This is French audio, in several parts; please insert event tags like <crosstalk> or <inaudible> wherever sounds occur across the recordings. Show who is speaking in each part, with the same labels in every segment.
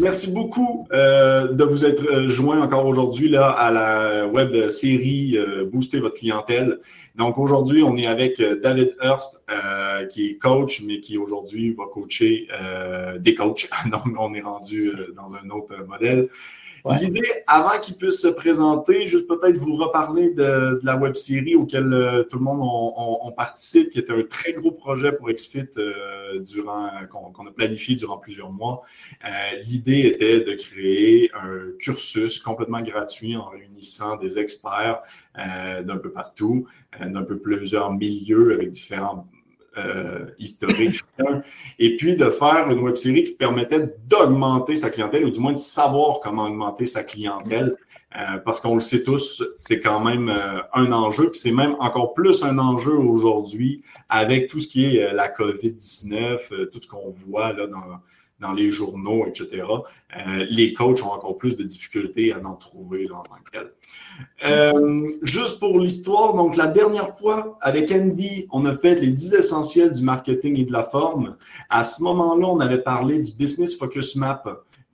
Speaker 1: Merci beaucoup euh, de vous être euh, joint encore aujourd'hui là à la web série euh, Booster votre clientèle. Donc aujourd'hui, on est avec David Hurst, qui est coach, mais qui aujourd'hui va coacher des coachs. <laughs> Donc on est rendu dans un autre modèle. L'idée, avant qu'il puisse se présenter, juste peut-être vous reparler de, la web série auquel euh, tout le monde on, participe, qui était un très gros projet pour XFIT euh, durant qu'on a planifié durant plusieurs mois. Euh, l'idée était de créer un cursus complètement gratuit en réunissant des experts d'un peu partout, d'un peu plusieurs milieux avec différents euh, historique et puis de faire une web série qui permettait d'augmenter sa clientèle ou du moins de savoir comment augmenter sa clientèle. Euh, parce qu'on le sait tous, c'est quand même euh, un enjeu, puis c'est même encore plus un enjeu aujourd'hui avec tout ce qui est la COVID-19, tout ce qu'on voit là dans, dans les journaux, etc. les coachs ont encore plus de difficultés à en trouver là, en tant que tel. Euh, juste pour l'histoire, donc la dernière fois, avec Andy, on a fait les 10 essentiels du marketing et de la forme. À ce moment-là, on avait parlé du Business Focus Map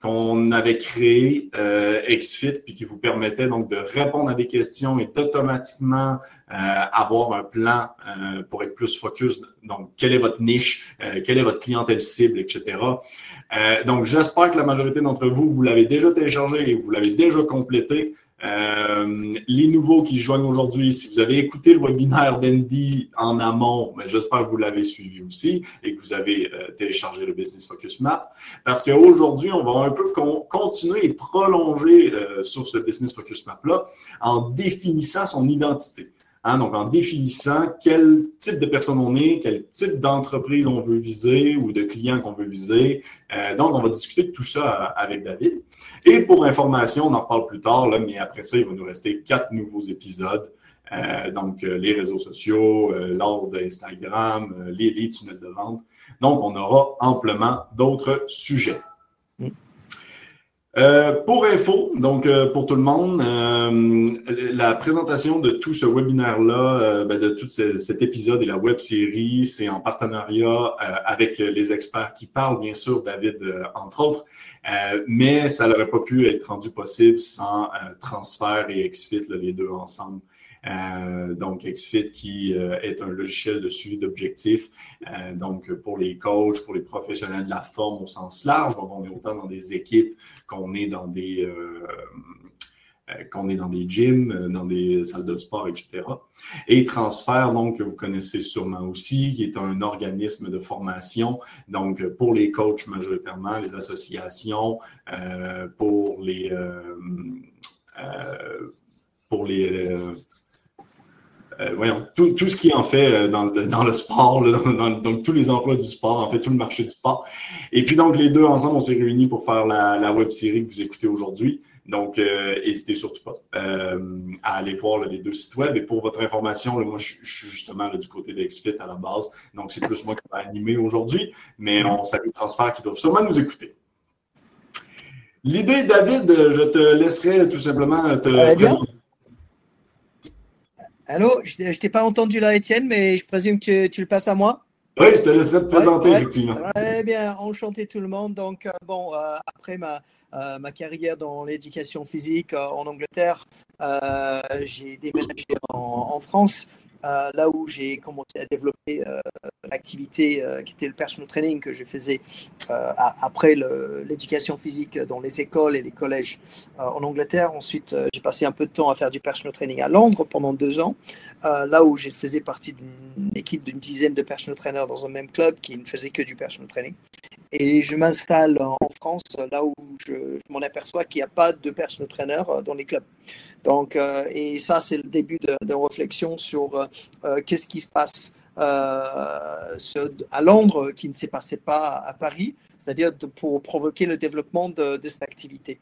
Speaker 1: qu'on avait créé euh, XFIT, puis qui vous permettait donc de répondre à des questions et d'automatiquement euh, avoir un plan euh, pour être plus focus. Donc, quelle est votre niche, quelle est votre clientèle cible, etc. donc, j'espère que la majorité d'entre vous, vous l'avez déjà téléchargé et vous l'avez déjà complété. Euh, les nouveaux qui joignent aujourd'hui, si vous avez écouté le webinaire d'Andy en amont, mais ben, j'espère que vous l'avez suivi aussi et que vous avez euh, téléchargé le Business Focus Map. Parce qu'aujourd'hui, on va un peu continuer et prolonger euh, sur ce Business Focus Map-là en définissant son identité. Hein, donc, en définissant quel type de personne on est, quel type d'entreprise on veut viser ou de client qu'on veut viser. Euh, donc, on va discuter de tout ça avec David. Et pour information, on en reparle plus tard, mais après ça, il va nous rester quatre nouveaux épisodes. Euh, donc, euh, les réseaux sociaux, l'ordre d'Instagram, les, les tunnels de vente. Donc, on aura amplement d'autres sujets. Euh, pour info, donc euh, pour tout le monde, euh, la présentation de tout ce webinaire-là, ben, de tout cet épisode et la web série, c'est en partenariat avec les experts qui parlent, bien sûr, David, entre autres, mais ça n'aurait pas pu être rendu possible sans Transfert et Exfit, les deux ensemble. Euh, donc, XFIT qui euh, est un logiciel de suivi d'objectifs. Euh, donc, pour les coachs, pour les professionnels de la forme au sens large. Donc, on est autant dans des équipes qu'on est dans des qu'on est dans des gyms, dans des salles de sport, etc. Et Transfert, donc, que vous connaissez sûrement aussi, qui est un organisme de formation, donc pour les coachs majoritairement, les associations, pour les... pour les euh, voyons, tout, tout, ce qui en fait euh, dans, dans, le sport, <laughs> donc tous les emplois du sport, en fait, tout le marché du sport. Et puis donc, les deux ensemble, on s'est réunis pour faire la, la web série que vous écoutez aujourd'hui. Donc, euh, n'hésitez surtout pas euh, à aller voir les deux sites web. Et pour votre information, moi, je, suis justement du côté d'Exfit à la base. Donc, c'est plus moi qui vais animer aujourd'hui, mais on salue Transfert qui doivent sûrement nous écouter. L'idée, David, je te laisserai tout simplement te.
Speaker 2: Allô, je ne t'ai pas entendu là, Étienne, mais je présume que tu le passes à moi.
Speaker 1: Oui, je te laisserai te présenter, effectivement.
Speaker 2: Très bien, enchanté tout le monde. Donc, euh, bon, euh, après ma, euh, ma carrière dans l'éducation physique en Angleterre, j'ai déménagé en France. Euh, là où j'ai commencé à développer euh, l'activité euh, qui était le personal training que je faisais après l'éducation physique dans les écoles et les collèges en Angleterre. Ensuite, j'ai passé un peu de temps à faire du personal training à Londres pendant deux ans, là où je faisais partie d'une équipe d'une dizaine de personal trainers dans un même club qui ne faisait que du personal training. Et je m'installe en France, là où je, m'en aperçois qu'il n'y a pas de personal trainer dans les clubs. Donc, et ça, c'est le début de, réflexion sur euh, qu'est-ce qui se passe euh, à Londres qui ne s'est passé pas à Paris, c'est-à-dire pour provoquer le développement de, cette activité.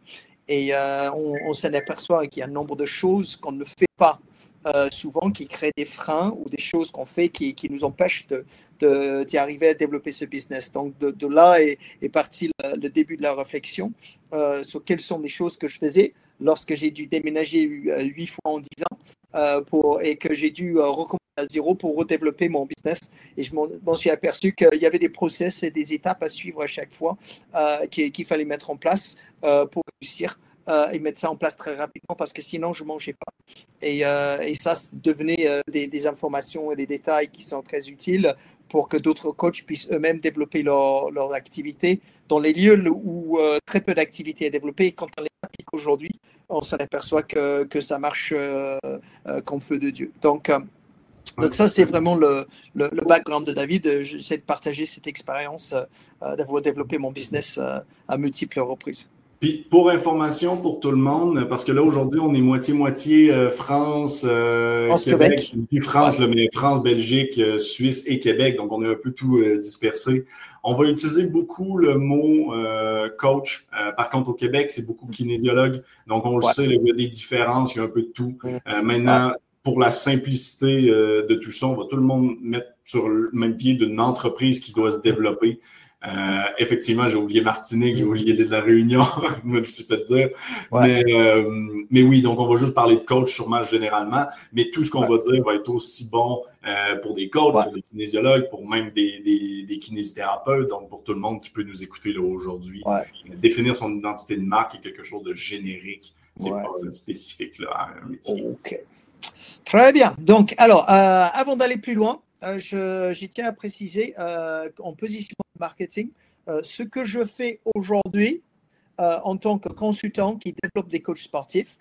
Speaker 2: Et euh, on, s'en aperçoit qu'il y a un nombre de choses qu'on ne fait pas souvent qui créent des freins ou des choses qu'on fait qui, nous empêchent d'y de, arriver à développer ce business. Donc de, là est, parti le, début de la réflexion sur quelles sont les choses que je faisais lorsque j'ai dû déménager huit fois en dix ans et que j'ai dû recommencer à zéro pour redévelopper mon business. Et je m'en suis aperçu qu'il y avait des process et des étapes à suivre à chaque fois euh, qu'il fallait mettre en place euh, pour réussir euh, et mettre ça en place très rapidement parce que sinon je ne mangeais pas. Et, et ça devenait des, des, informations et des détails qui sont très utiles pour que d'autres coachs puissent eux-mêmes développer leur, leur, activité dans les lieux où très peu d'activité est développée. Et quand on les applique aujourd'hui, on s'en aperçoit que, que ça marche comme feu de Dieu. Donc, donc ça, c'est vraiment le, le, background de David. J'essaie de partager cette expérience euh, d'avoir développé mon business euh, à multiples reprises.
Speaker 1: Puis pour information pour tout le monde, parce que là aujourd'hui on est moitié-moitié euh, France, Québec, puis France, mais France, Belgique, Suisse et Québec, donc on est un peu tout dispersé. On va utiliser beaucoup le mot coach. par contre au Québec c'est beaucoup kinésiologue, donc on le sait, il y a des différences, il y a un peu de tout. maintenant pour la simplicité euh, de tout ça, on va tout le monde mettre sur le même pied d'une entreprise qui doit se développer. Euh, effectivement, j'ai oublié Martinique, j'ai oublié de la Réunion, <laughs> je me suis fait dire. Mais, euh, mais, oui, donc on va juste parler de coach sûrement généralement, mais tout ce qu'on va dire va être aussi bon pour des coachs, pour des kinésiologues, pour même des, des, des, kinésithérapeutes, donc pour tout le monde qui peut nous écouter là aujourd'hui. Définir son identité de marque est quelque chose de générique, c'est pas spécifique là, à un métier.
Speaker 2: Très bien. Donc, alors, euh, avant d'aller plus loin, euh, je, tiens à préciser euh, en position marketing, ce que je fais aujourd'hui en tant que consultant qui développe des coachs sportifs.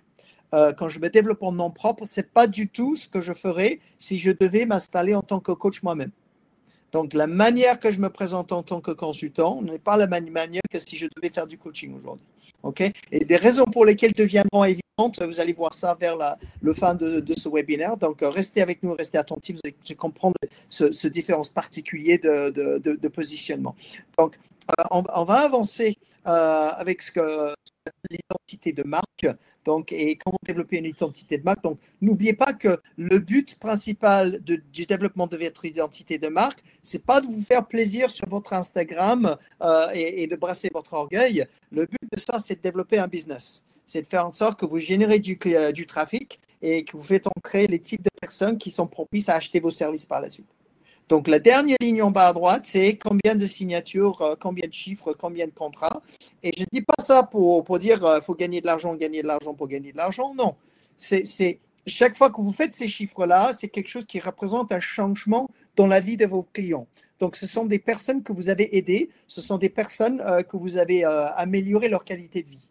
Speaker 2: quand je me développe en nom propre, c'est pas du tout ce que je ferais si je devais m'installer en tant que coach moi-même. Donc, la manière que je me présente en tant que consultant n'est pas la même manière que si je devais faire du coaching aujourd'hui. OK? Et des raisons pour lesquelles deviendront évidentes, vous allez voir ça vers la, le fin de, ce webinaire. Donc, euh, restez avec nous, restez attentifs, vous allez comprendre ce, ce différence particulier de, de, positionnement. Donc, euh, on, va avancer euh, avec ce que l'identité de marque donc, et comment développer une identité de marque. Donc, n'oubliez pas que le but principal du développement de votre identité de marque, c'est pas de vous faire plaisir sur votre Instagram euh, et, de brasser votre orgueil. Le but de ça, c'est de développer un business. C'est de faire en sorte que vous générez du, du trafic et que vous faites entrer les types de personnes qui sont propices à acheter vos services par la suite. Donc, la dernière ligne en bas à droite, c'est combien de signatures, euh, combien de chiffres, combien de contrats. Et je ne dis pas ça pour, dire qu'il euh, faut gagner de l'argent, gagner de l'argent pour gagner de l'argent. Non. C'est chaque fois que vous faites ces chiffres-là, c'est quelque chose qui représente un changement dans la vie de vos clients. Donc, ce sont des personnes que vous avez aidées, ce sont des personnes euh, que vous avez amélioré leur qualité de vie.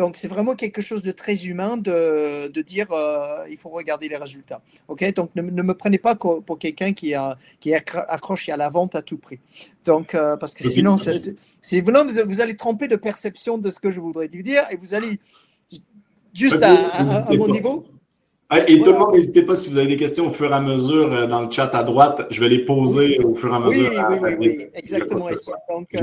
Speaker 2: Donc, c'est vraiment quelque chose de très humain de, de dire euh, il faut regarder les résultats. OK? Donc, ne, me prenez pas pour quelqu'un qui, a, qui est accroché à la vente à tout prix. Donc, euh, parce que sinon, vous, vous allez tromper de perception de ce que je voudrais dire et vous allez juste à, mon niveau.
Speaker 1: Et tout le monde, n'hésitez pas si vous avez des questions au fur et à mesure euh, dans le chat à droite. Je vais les poser au fur et à mesure.
Speaker 2: Oui, oui, oui, exactement. Donc,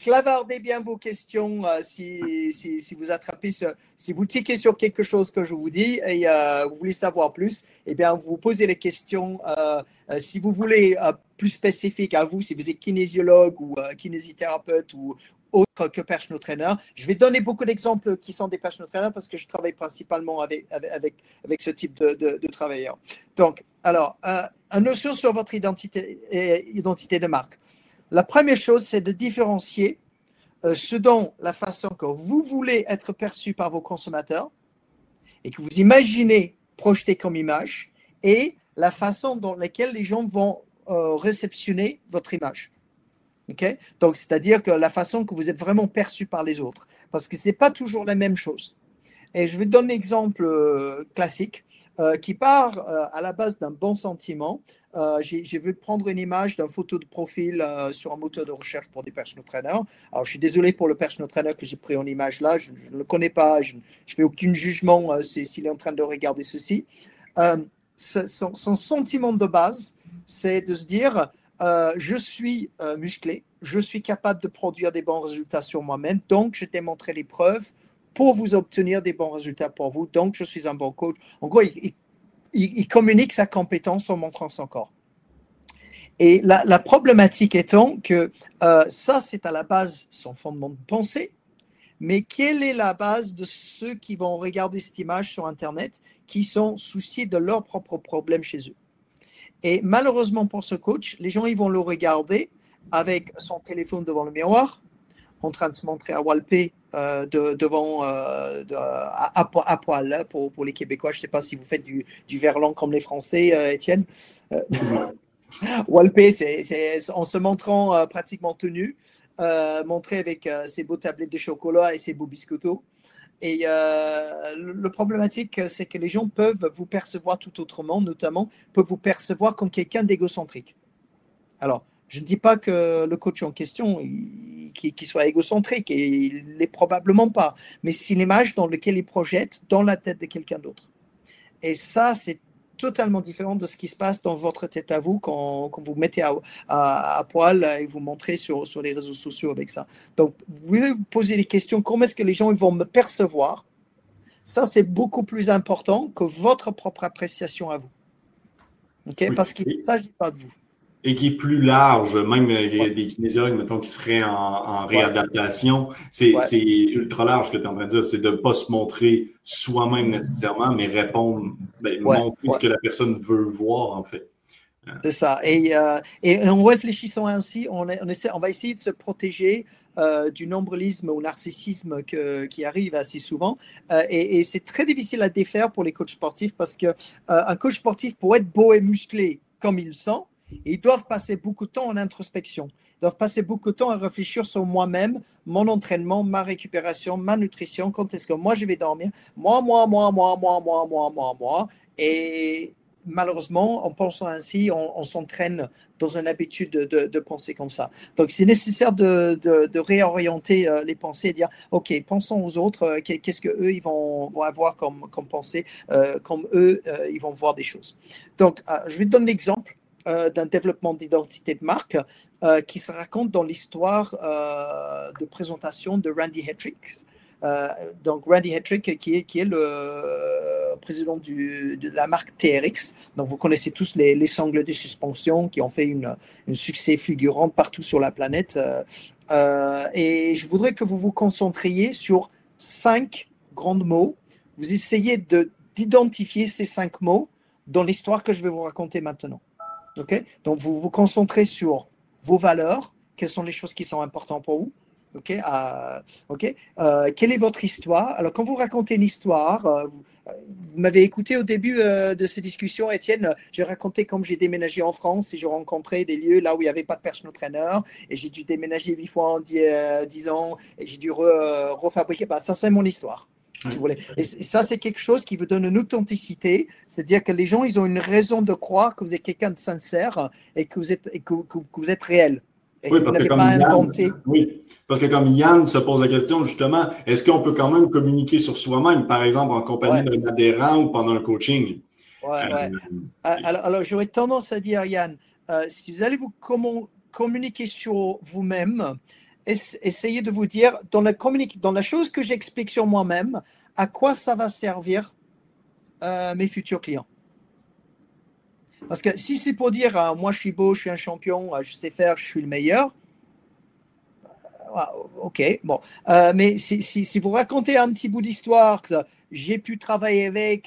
Speaker 2: clavardez bien vos questions euh, si, si, vous attrapez, si vous tiquez sur quelque chose que je vous dis et euh, vous voulez savoir plus, eh bien, vous posez les questions. Euh, si vous voulez plus spécifique à vous, si vous êtes kinésiologue ou kinésithérapeute ou autre que personal trainer, je vais donner beaucoup d'exemples qui sont des personal trainers parce que je travaille principalement avec, avec, avec ce type de, de, de travailleurs. Donc, alors, une notion sur votre identité, identité de marque. La première chose, c'est de différencier euh, ce dont la façon que vous voulez être perçu par vos consommateurs et que vous imaginez projeter comme image et la façon dans laquelle les gens vont euh, réceptionner votre image. Donc, c'est-à-dire que la façon que vous êtes vraiment perçu par les autres. Parce que ce n'est pas toujours la même chose. Et je vais donner un exemple euh, classique. Euh, qui part euh, à la base d'un bon sentiment. Euh, j'ai vu prendre une image d'un photo de profil sur un moteur de recherche pour des personal trainers. Alors, je suis désolé pour le personal trainer que j'ai pris en image là. Je ne le connais pas. Je ne fais aucun jugement s'il est en train de regarder ceci. Son, son, sentiment de base, c'est de se dire je suis musclé, je suis capable de produire des bons résultats sur moi-même, donc je t'ai montré les preuves pour vous obtenir des bons résultats pour vous. Donc, je suis un bon coach. En gros, il, communique sa compétence en montrant son corps. Et la, problématique étant que euh, ça, c'est à la base son fondement de pensée, mais quelle est la base de ceux qui vont regarder cette image sur Internet, qui sont souciés de leurs propres problèmes chez eux? Et malheureusement pour ce coach, les gens, ils vont le regarder avec son téléphone devant le miroir, en train de se montrer à Walpé euh, devant euh, à, poil hein, pour, pour, les Québécois. Je ne sais pas si vous faites du, du verlan comme les Français, euh, Étienne. <laughs> Walpé, c'est en se montrant pratiquement tenu, montré avec ses beaux tablettes de chocolat et ses beaux biscottos. Et le, problématique, c'est que les gens peuvent vous percevoir tout autrement, notamment peuvent vous percevoir comme quelqu'un d'égocentrique. Alors, je ne dis pas que le coach en question qui, soit égocentrique, et il l'est probablement pas, mais c'est l'image dans laquelle il projette dans la tête de quelqu'un d'autre. Et ça, c'est totalement différent de ce qui se passe dans votre tête à vous quand, quand vous mettez à, à, poil et vous montrez sur, sur les réseaux sociaux avec ça. Donc, vous pouvez vous poser les questions, comment est-ce que les gens ils vont me percevoir? Ça, c'est beaucoup plus important que votre propre appréciation à vous. ok? Parce qu'il ne s'agit pas de vous
Speaker 1: et qui est plus large, même euh, des kinésiologues, mettons, qui seraient en, réadaptation, c'est ultra large ce que tu es en train de dire. C'est de ne pas se montrer soi-même nécessairement, mais répondre, ben, montrer ce que la personne veut voir, en fait.
Speaker 2: Euh. C'est ça. Et, euh, et, en réfléchissant ainsi, on, on, essaie, on va essayer de se protéger du nombrilisme ou narcissisme que, qui arrive assez souvent. et, et c'est très difficile à défaire pour les coachs sportifs parce qu'un un coach sportif, pour être beau et musclé comme il le ils doivent passer beaucoup de temps en introspection. Ils doivent passer beaucoup de temps à réfléchir sur moi-même, mon entraînement, ma récupération, ma nutrition, quand est-ce que moi je vais dormir. Moi, moi, moi, moi, moi, moi, moi, moi, moi. Et malheureusement, en pensant ainsi, on, s'entraîne dans une habitude de, penser comme ça. Donc, c'est nécessaire de, réorienter euh, les pensées et dire, OK, pensons aux autres, euh, qu'est-ce qu'eux, ils vont, avoir comme, comme pensée, euh, comme eux, ils vont voir des choses. Donc, je vais te donner l'exemple euh, d'un développement d'identité de marque euh, qui se raconte dans l'histoire euh, de présentation de Randy Hetrick. donc Randy Hetrick qui est, qui est le président de la marque TRX. Donc vous connaissez tous les, les sangles de suspension qui ont fait une, un succès fulgurant partout sur la planète. et je voudrais que vous vous concentriez sur cinq grands mots. Vous essayez d'identifier ces cinq mots dans l'histoire que je vais vous raconter maintenant. Donc, vous vous concentrez sur vos valeurs, quelles sont les choses qui sont importantes pour vous? OK, euh, euh, quelle est votre histoire? Alors, quand vous racontez une histoire, euh, vous, m'avez écouté au début de ces discussions, Étienne. J'ai raconté comme j'ai déménagé en France et j'ai rencontré des lieux là où il n'y avait pas de personal trainer et j'ai dû déménager huit fois en dix, ans et j'ai dû refabriquer. Bah, ça, c'est mon histoire si vous voulez. Et ça, c'est quelque chose qui vous donne une authenticité, c'est-à-dire que les gens, ils ont une raison de croire que vous êtes quelqu'un de sincère et que vous êtes, que, vous êtes réel. Et oui, que vous n'avez pas inventé.
Speaker 1: Oui, parce que comme Yann se pose la question, justement, est-ce qu'on peut quand même communiquer sur soi-même, par exemple en compagnie d'un adhérent ou pendant un coaching?
Speaker 2: Oui, euh, euh, alors, alors j'aurais tendance à dire, Yann, euh, si vous allez vous comment, communiquer sur vous-même, essayez de vous dire, dans la, chose que j'explique sur moi-même, à quoi ça va servir euh, mes futurs clients. Parce que si c'est pour dire, euh, moi je suis beau, je suis un champion, euh, je sais faire, je suis le meilleur, ok, bon. mais si, vous racontez un petit bout d'histoire, j'ai pu travailler avec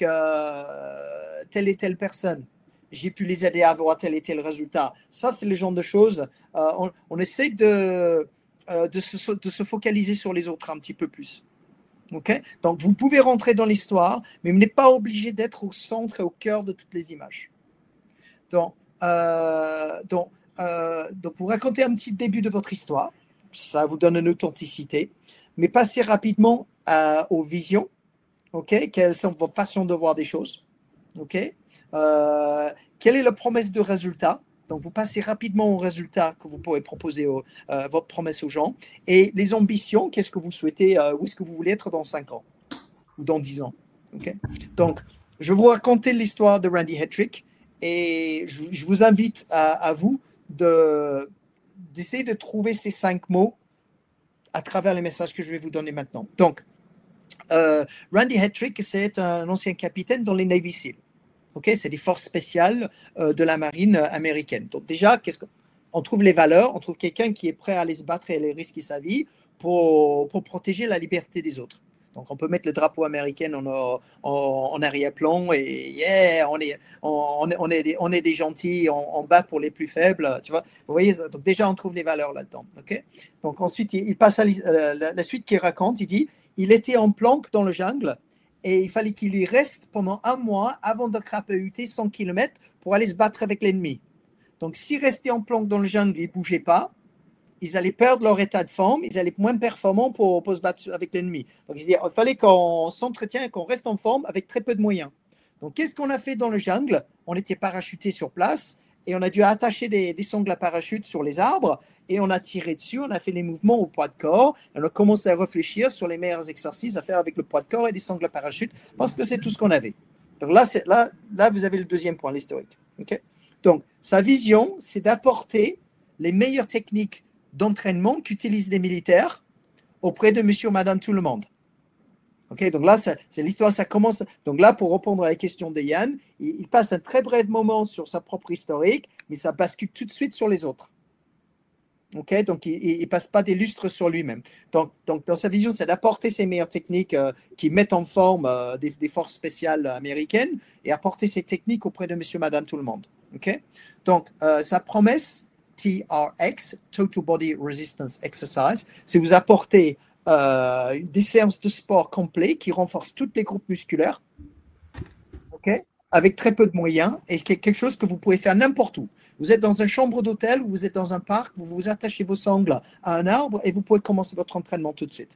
Speaker 2: telle et telle personne, j'ai pu les aider à avoir tel et tel résultat, ça c'est le genre de choses. On, on, essaie de euh, de, se, focaliser sur les autres un petit peu plus. ok? Donc, vous pouvez rentrer dans l'histoire, mais vous n'êtes pas obligé d'être au centre et au cœur de toutes les images. Donc, euh, donc, euh, donc, vous racontez un petit début de votre histoire, ça vous donne une authenticité, mais passez rapidement aux visions, ok? Quelles sont vos façons de voir des choses, Quelle est la promesse de résultat? Donc, vous passez rapidement au résultat que vous pourrez proposer euh, votre promesse aux gens. Et les ambitions, qu'est-ce que vous souhaitez, euh, où est-ce que vous voulez être dans 5 ans ou dans 10 ans. Donc, je vais vous raconter l'histoire de Randy Hetrick et je, vous invite à, vous de, d'essayer de trouver ces cinq mots à travers les messages que je vais vous donner maintenant. Donc, euh, Randy Hetrick, c'est un ancien capitaine dans les Navy SEAL. Ok, c'est des forces spéciales de la marine américaine. Donc déjà, qu'est-ce qu'on trouve les valeurs, on trouve quelqu'un qui est prêt à aller se battre et à aller risquer sa vie pour, pour protéger la liberté des autres. Donc, on peut mettre le drapeau américain en, en, arrière-plan et on est, on, on, est, des, on est des gentils, on, bat pour les plus faibles, tu vois. Vous voyez, donc déjà, on trouve les valeurs là-dedans. donc, ensuite, il, passe euh, la, suite qu'il raconte. Il dit il était en planque dans le jungle et il fallait qu'il y reste pendant un mois avant de crapahuter 100 km pour aller se battre avec l'ennemi. Donc, s'il restait en planque dans le jungle, il ne bougeait pas ils allaient perdre leur état de forme, ils allaient être moins performants pour, se battre avec l'ennemi. Donc, il fallait qu'on s'entretienne et qu'on reste en forme avec très peu de moyens. Donc, qu'est-ce qu'on a fait dans le jungle? On était parachuté sur place et on a dû attacher des, sangles à parachute sur les arbres et on a tiré dessus, on a fait les mouvements au poids de corps, et on a commencé à réfléchir sur les meilleurs exercices à faire avec le poids de corps et des sangles à parachute parce que c'est tout ce qu'on avait. Donc là, là, là, vous avez le deuxième point, l'historique. Donc, sa vision, c'est d'apporter les meilleures techniques d'entraînement qu'utilisent les militaires auprès de monsieur ou madame tout le monde. Ok, donc là, c'est l'histoire, ça commence. Donc là, pour répondre à la question de Yann, il, passe un très bref moment sur sa propre historique, mais ça bascule tout de suite sur les autres. Ok, donc il ne passe pas des lustres sur lui-même. Donc, dans sa vision, c'est d'apporter ces meilleures techniques euh, qui mettent en forme euh, des, forces spéciales américaines et apporter ces techniques auprès de monsieur, madame, tout le monde. Ok, donc euh, sa promesse, TRX, Total Body Resistance Exercise, c'est vous apporter euh, des séances de sport complets qui renforcent tous les groupes musculaires, ok, avec très peu de moyens, et c'est quelque chose que vous pouvez faire n'importe où. Vous êtes dans une chambre d'hôtel, vous êtes dans un parc, vous vous attachez vos sangles à un arbre et vous pouvez commencer votre entraînement tout de suite.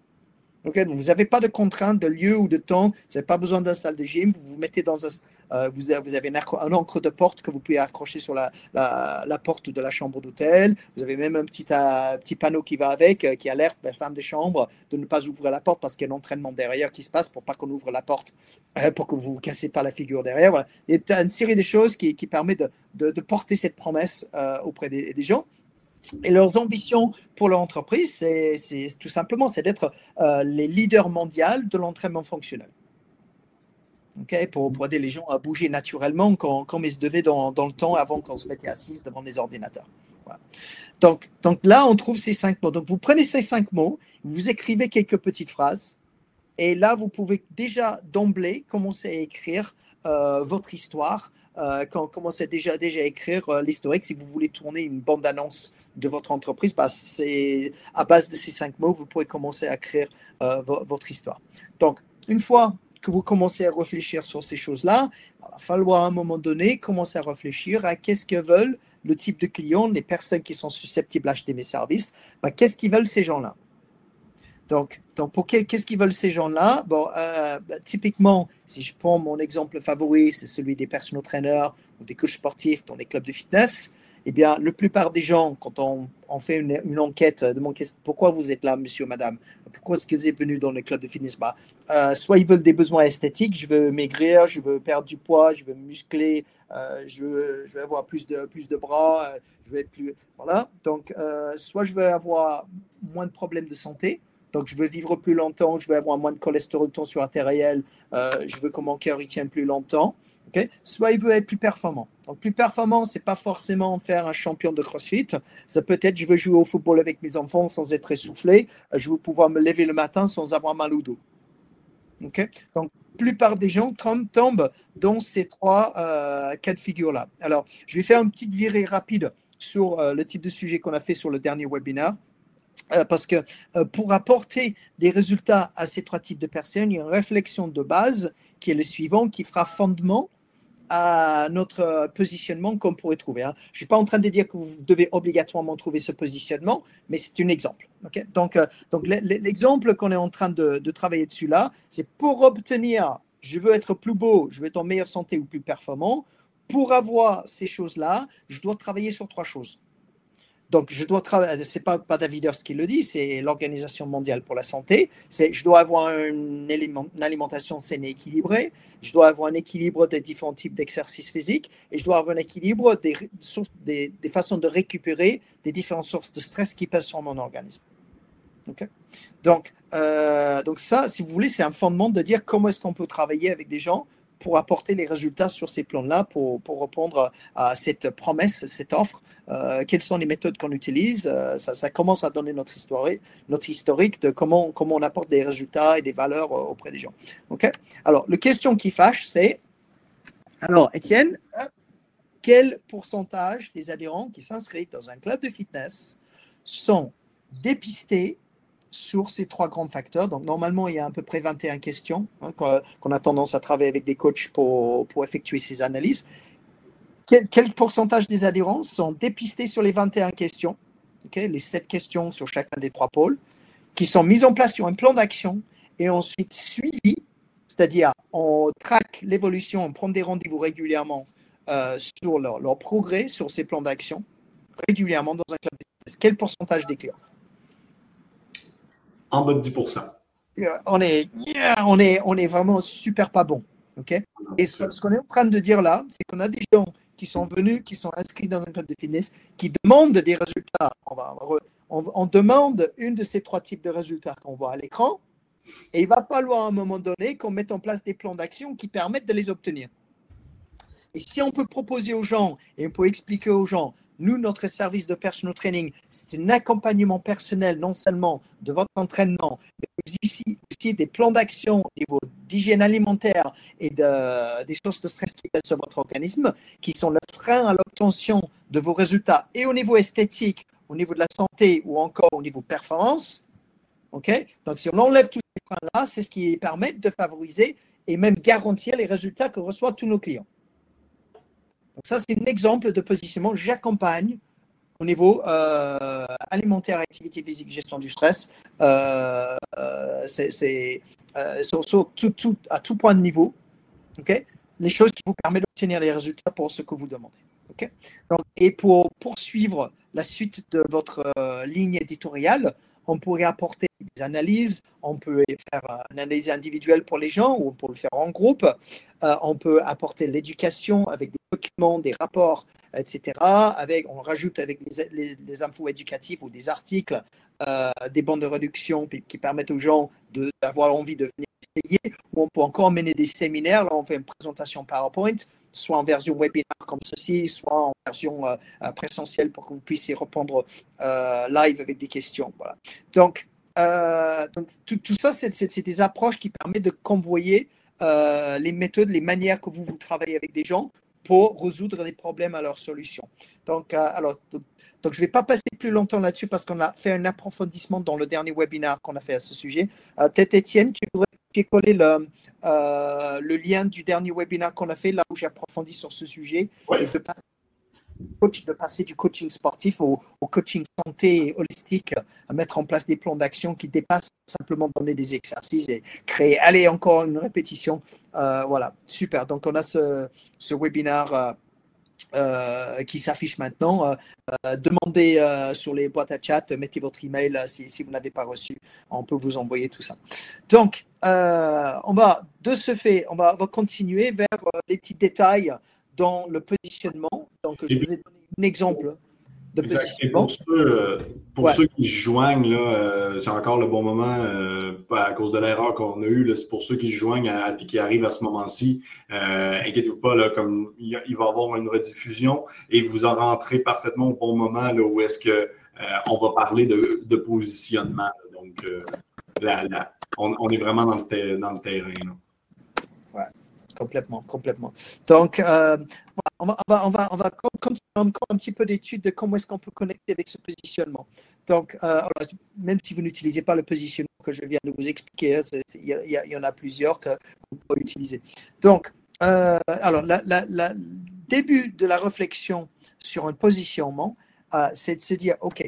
Speaker 2: Donc vous n'avez pas de contrainte de lieu ou de temps, vous n'avez pas besoin d'un salle de gym, vous vous mettez dans un, euh, vous, avez, un, encre de porte que vous pouvez accrocher sur la, porte de la chambre d'hôtel. Vous avez même un petit, euh, panneau qui va avec, euh, qui alerte la femme de chambre de ne pas ouvrir la porte parce qu'il y a un entraînement derrière qui se passe pour pas qu'on ouvre la porte, pour que vous ne cassez pas la figure derrière. Voilà. Il y a une série de choses qui, qui permettent de, porter cette promesse auprès des, gens. Et leurs ambitions pour leur entreprise, c'est tout simplement c'est d'être les leaders mondiaux de l'entraînement fonctionnel pour, aider les gens à bouger naturellement comme, ils se devaient dans, le temps avant qu'on se mettait assis devant les ordinateurs. Donc, donc là, on trouve ces cinq mots. Donc vous prenez ces cinq mots, vous écrivez quelques petites phrases, et là, vous pouvez déjà d'emblée commencer à écrire euh, votre histoire, euh, commencer déjà, déjà à écrire euh, l'historique. Si vous voulez tourner une bande-annonce de votre entreprise, bah, c'est à base de ces cinq mots, vous pouvez commencer à écrire euh, votre histoire. Donc, une fois que vous commencez à réfléchir sur ces choses-là, il va falloir à un moment donné commencer à réfléchir à qu'est-ce que veulent le type de clients, les personnes qui sont susceptibles d'acheter mes services, bah, qu'est-ce qu'ils veulent ces gens-là? Donc, donc pour qu'est-ce qu'ils veulent ces gens-là? Bon, euh, bah, typiquement, si je prends mon exemple favori, c'est celui des personal trainers ou des coachs sportifs dans les clubs de fitness eh bien, la plupart des gens, quand on, fait une, enquête, euh, demandent pourquoi vous êtes là, monsieur, madame? Pourquoi est-ce que vous êtes venu dans le club de fitness? Bah, euh, Soit ils veulent des besoins esthétiques, je veux maigrir, je veux perdre du poids, je veux me muscler, je, veux, je, veux, avoir plus de, plus de bras, je veux être plus. Voilà. Donc, soit je veux avoir moins de problèmes de santé, donc, je veux vivre plus longtemps, je veux avoir moins de cholestérol, tension artérielle, je veux que mon cœur y tienne plus longtemps. Soit il veut être plus performant. Donc, plus performant, c'est pas forcément faire un champion de CrossFit. Ça peut être, je veux jouer au football avec mes enfants sans être essoufflé. Je veux pouvoir me lever le matin sans avoir mal au dos. OK? Donc, la plupart des gens tombent dans ces trois euh, cas de figure-là. Alors, je vais faire une petite virée rapide sur euh, le type de sujet qu'on a fait sur le dernier webinaire. Euh, parce que pour apporter des résultats à ces trois types de personnes, il y a une réflexion de base qui est le suivant, qui fera fondement à notre positionnement qu'on pourrait trouver. Hein. Je ne suis pas en train de dire que vous devez obligatoirement trouver ce positionnement, mais c'est un exemple. donc, euh, donc l'exemple qu'on est en train de, de travailler dessus là, c'est pour obtenir, je veux être plus beau, je veux être en meilleure santé ou plus performant. Pour avoir ces choses-là, je dois travailler sur trois choses. Donc, je dois travailler, c'est pas, pas David Hurst qui le dit, c'est l'Organisation mondiale pour la santé. C'est, je dois avoir une, alimentation saine et équilibrée, je dois avoir un équilibre des différents types d'exercices physiques et je dois avoir un équilibre des, des, des, façons de récupérer des différentes sources de stress qui passent sur mon organisme. donc, euh, donc, ça, si vous voulez, c'est un fondement de dire comment est-ce qu'on peut travailler avec des gens pour apporter les résultats sur ces plans-là, pour, répondre à cette promesse, cette offre. Euh, quelles sont les méthodes qu'on utilise? Euh, ça, commence à donner notre historique, notre historique de comment, comment on apporte des résultats et des valeurs auprès des gens. Ok? Alors, la question qui fâche, c'est alors, Étienne, quel pourcentage des adhérents qui s'inscrivent dans un club de fitness sont dépistés sur ces trois grands facteurs. Donc, normalement, il y a à peu près 21 questions hein, qu'on a tendance à travailler avec des coachs pour, pour effectuer ces analyses. Quel, pourcentage des adhérents sont dépistés sur les 21 questions, les 7 questions sur chacun des trois pôles, qui sont mises en place sur un plan d'action et ensuite suivis, c'est-à-dire on traque l'évolution, on prend des rendez-vous régulièrement euh, sur leur, leur, progrès sur ces plans d'action, régulièrement dans un club de Quel pourcentage des clients?
Speaker 1: En bas de 10
Speaker 2: on est, on est, on est vraiment super pas bon. ok? Et ce, qu'on est en train de dire là, c'est qu'on a des gens qui sont venus, qui sont inscrits dans un club de fitness, qui demandent des résultats. On, va, on, demande une de ces trois types de résultats qu'on voit à l'écran. Et il va falloir à un moment donné qu'on mette en place des plans d'action qui permettent de les obtenir. Et si on peut proposer aux gens et on peut expliquer aux gens, nous, notre service de personal training, c'est un accompagnement personnel non seulement de votre entraînement, mais aussi, des plans d'action au niveau d'hygiène alimentaire et de, des sources de stress qui pèsent sur votre organisme, qui sont le frein à l'obtention de vos résultats et au niveau esthétique, au niveau de la santé ou encore au niveau performance. Donc, si on enlève tous ces freins-là, c'est ce qui permet de favoriser et même garantir les résultats que reçoivent tous nos clients. Donc ça, c'est un exemple de positionnement. J'accompagne au niveau euh, alimentaire, activité physique, gestion du stress. Euh, euh, c'est à tout point de niveau. les choses qui vous permettent d'obtenir les résultats pour ce que vous demandez. et pour poursuivre la suite de votre ligne éditoriale, on pourrait apporter des analyses, on peut faire une analyse individuelle pour les gens ou on peut le faire en groupe, on peut apporter l'éducation avec des des rapports, etc. Avec, on rajoute avec des infos éducatives ou des articles, euh, des bandes de réduction qui permettent aux gens d'avoir envie de venir essayer, on peut encore mener des séminaires, là on fait une présentation PowerPoint, soit en version webinaire comme ceci, soit en version euh, euh, présentielle pour que vous puissiez répondre euh, live avec des questions. Donc tout, ça, c'est des approches qui permettent de convoyer les méthodes, les manières que vous, vous travaillez avec des gens pour résoudre des problèmes à leurs solutions. Donc, alors, donc, je ne vais pas passer plus longtemps là-dessus parce qu'on a fait un approfondissement dans le dernier webinaire qu'on a fait à ce sujet. Peut-être Étienne, tu voudrais coller le, euh, le lien du dernier webinaire qu'on a fait, là où j'ai approfondi sur ce sujet, de, de, passer, du coaching sportif au, coaching santé et holistique, à mettre en place des plans d'action qui dépassent simplement donner des exercices et créer. Allez, encore une répétition. Euh, voilà, super. Donc, on a ce, ce webinaire. Euh, euh, qui s'affiche maintenant. Demandez sur les boîtes à chat, mettez votre email si, si vous n'avez pas reçu. On peut vous envoyer tout ça. Donc, on va, de ce fait, on va, continuer vers les petits détails dans le positionnement. Donc, je vous ai donné un exemple
Speaker 1: pour, ceux, pour ceux, qui se joignent, là, euh, c'est encore le bon moment euh, à cause de l'erreur qu'on a eue. C'est pour ceux qui se joignent et qui arrivent à ce moment-ci. Euh, inquiétez-vous pas, là, comme il, va y avoir une rediffusion et vous en rentrez parfaitement au bon moment là, où est-ce que on va parler de, de positionnement. Donc, là, on, est vraiment dans le, dans le terrain.
Speaker 2: Complètement, complètement. Donc, euh, on, va, on, va, on, va, continuer encore un petit peu d'études de comment est-ce qu'on peut connecter avec ce positionnement. Donc, euh, même si vous n'utilisez pas le positionnement que je viens de vous expliquer, hein, il y, en a plusieurs que vous pouvez utiliser. Donc, euh, alors, le début de la réflexion sur un positionnement, c'est de se dire, OK,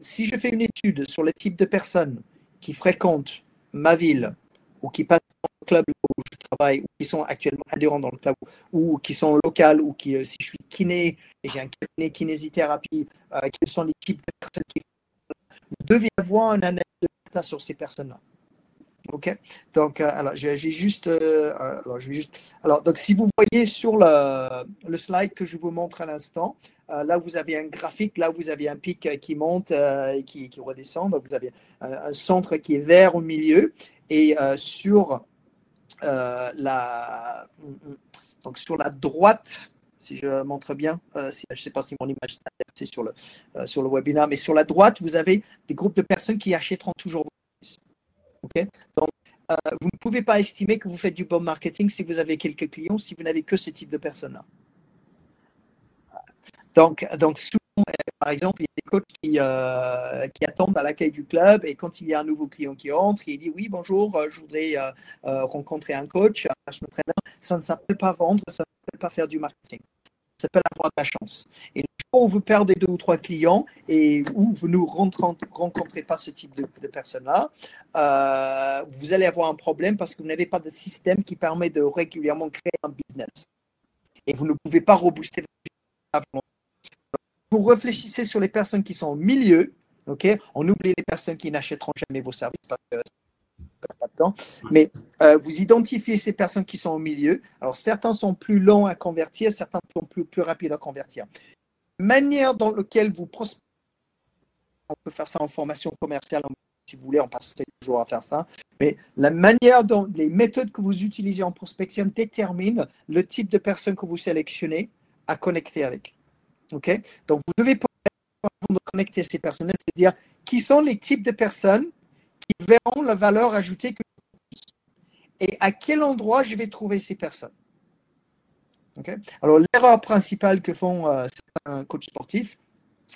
Speaker 2: si je fais une étude sur le type de personnes qui fréquentent ma ville ou qui passent club où je travaille, ou qui sont actuellement adhérents dans le club, ou qui sont locales, ou qui, euh, si je suis kiné et j'ai un cabinet kinésithérapie, euh, quels sont les types de personnes qui Vous devez avoir un analyse de data sur ces personnes-là. OK? Donc, euh, alors, j'ai juste, alors, je vais juste. Alors, donc, si vous voyez sur le, slide que je vous montre à l'instant, là, vous avez un graphique, là, vous avez un pic qui monte et qui, redescend. Donc, vous avez un, centre qui est vert au milieu. Et sur la, donc sur la droite, si je montre bien, je ne sais pas si mon image est sur le, le webinaire, mais sur la droite, vous avez des groupes de personnes qui achèteront toujours vos services. Donc, vous ne pouvez pas estimer que vous faites du bon marketing si vous avez quelques clients, si vous n'avez que ce type de personnes-là. Donc, donc souvent, par exemple, il y a des coachs qui, euh, qui attendent à l'accueil du club et quand il y a un nouveau client qui entre, il dit oui, bonjour, euh, je voudrais euh, rencontrer un coach, un. Ça ne s'appelle pas vendre, ça ne s'appelle pas faire du marketing. Ça s'appelle avoir de la chance. Et le jour où vous perdez deux ou trois clients et où vous ne rencontrez pas ce type de, de personnes-là, vous allez avoir un problème parce que vous n'avez pas de système qui permet de régulièrement créer un business. Et vous ne pouvez pas rebooster votre business vous réfléchissez sur les personnes qui sont au milieu, ok? On oublie les personnes qui n'achèteront jamais vos services parce que pas de temps. Mais euh, vous identifiez ces personnes qui sont au milieu. Alors, certains sont plus longs à convertir, certains sont plus, plus rapides à convertir. La manière dans laquelle vous prospectez, on peut faire ça en formation commerciale, si vous voulez, on passerait toujours à faire ça. Mais la manière dont les méthodes que vous utilisez en prospection déterminent le type de personnes que vous sélectionnez à connecter avec. Donc, vous devez, connecter ces personnes, c'est dire qui sont les types de personnes qui verront la valeur ajoutée que et à quel endroit je vais trouver ces personnes? Alors, l'erreur principale que font euh, certains coachs sportifs,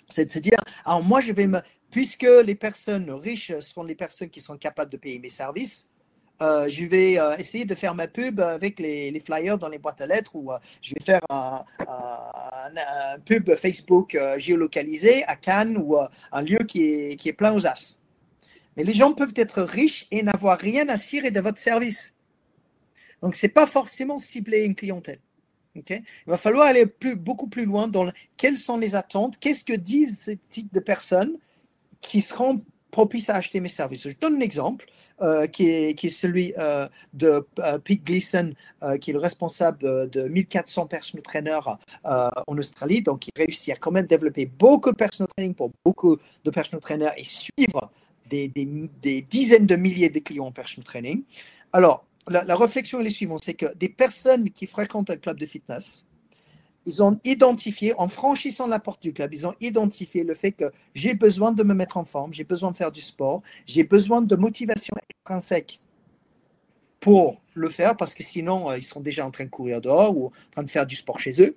Speaker 2: c'est de se dire, moi, je vais me, puisque les personnes riches seront les personnes qui sont capables de payer mes services, euh, je vais euh, essayer de faire ma pub avec les, flyers dans les boîtes à lettres ou euh, je vais faire un, pub Facebook géolocalisé à Cannes ou un lieu qui est, plein aux as. Mais les gens peuvent être riches et n'avoir rien à cirer de votre service. Donc, ce n'est pas forcément cibler une clientèle. Il va falloir aller beaucoup plus loin dans quelles sont les attentes, qu'est-ce que disent ce type de personnes qui seront propices à acheter mes services. Je donne un exemple. Euh, qui, est, celui euh, de euh, Pete Gleason, qui est le responsable de 1400 personal trainers en Australie. Donc, il réussit à quand même développer beaucoup de personal training pour beaucoup de personal trainers et suivre des, dizaines de milliers de clients en personal training. Alors, la réflexion est la suivante, c'est que des personnes qui fréquentent un club de fitness, ils ont identifié, en franchissant la porte du club, ils ont identifié le fait que j'ai besoin de me mettre en forme, j'ai besoin de faire du sport, j'ai besoin de motivation intrinsèque pour le faire, parce que sinon, euh, ils sont déjà en train de courir dehors ou en train de faire du sport chez eux.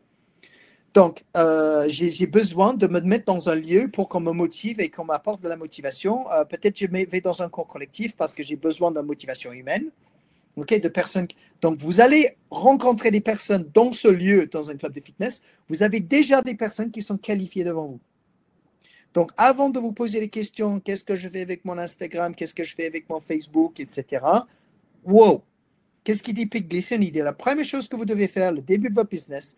Speaker 2: Donc, euh, j'ai besoin de me mettre dans un lieu pour qu'on me motive et qu'on m'apporte de la motivation. Euh, peut-être je vais dans un cours collectif parce que j'ai besoin de motivation humaine de personnes. Donc, vous allez rencontrer des personnes dans ce lieu, dans un club de fitness. Vous avez déjà des personnes qui sont qualifiées devant vous. Donc, avant de vous poser les questions, qu'est-ce que je fais avec mon Instagram, qu'est-ce que je fais avec mon Facebook, etc. Wow! Qu'est-ce qu'il dit Il dit la première chose que vous devez faire, le début de votre business,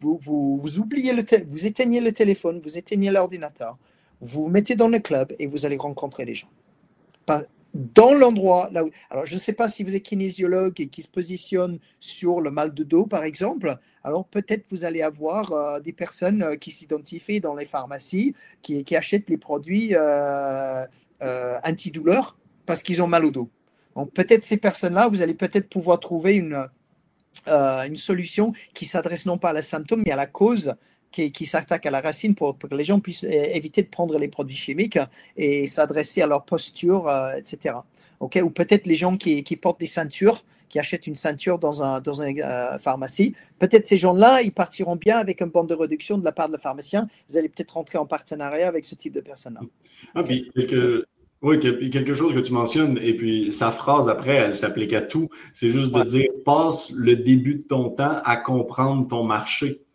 Speaker 2: vous, vous, oubliez le vous éteignez le téléphone, vous éteignez l'ordinateur, vous vous mettez dans le club et vous allez rencontrer les gens dans l'endroit là où. Alors, je ne sais pas si vous êtes kinésiologue et qui se positionne sur le mal de dos, par exemple. Alors, peut-être vous allez avoir euh, des personnes euh, qui s'identifient dans les pharmacies, qui, achètent les produits euh, antidouleurs parce qu'ils ont mal au dos. Donc, peut-être ces personnes-là, vous allez peut-être pouvoir trouver une, une solution qui s'adresse non pas à la symptôme, mais à la cause qui, qui s'attaque à la racine pour, que les gens puissent éviter de prendre les produits chimiques et s'adresser à leur posture, euh, etc. ok? Ou peut-être les gens qui, qui, portent des ceintures, qui achètent une ceinture dans un, dans une euh, pharmacie. Peut-être ces gens-là, ils partiront bien avec un bande de réduction de la part de pharmacien. Vous allez peut-être rentrer en partenariat avec ce type de personnes-là.
Speaker 1: Ah, puis oui, quelque chose que tu mentionnes, et puis sa phrase après, elle s'applique à tout. C'est juste de dire passe le début de ton temps à comprendre ton marché.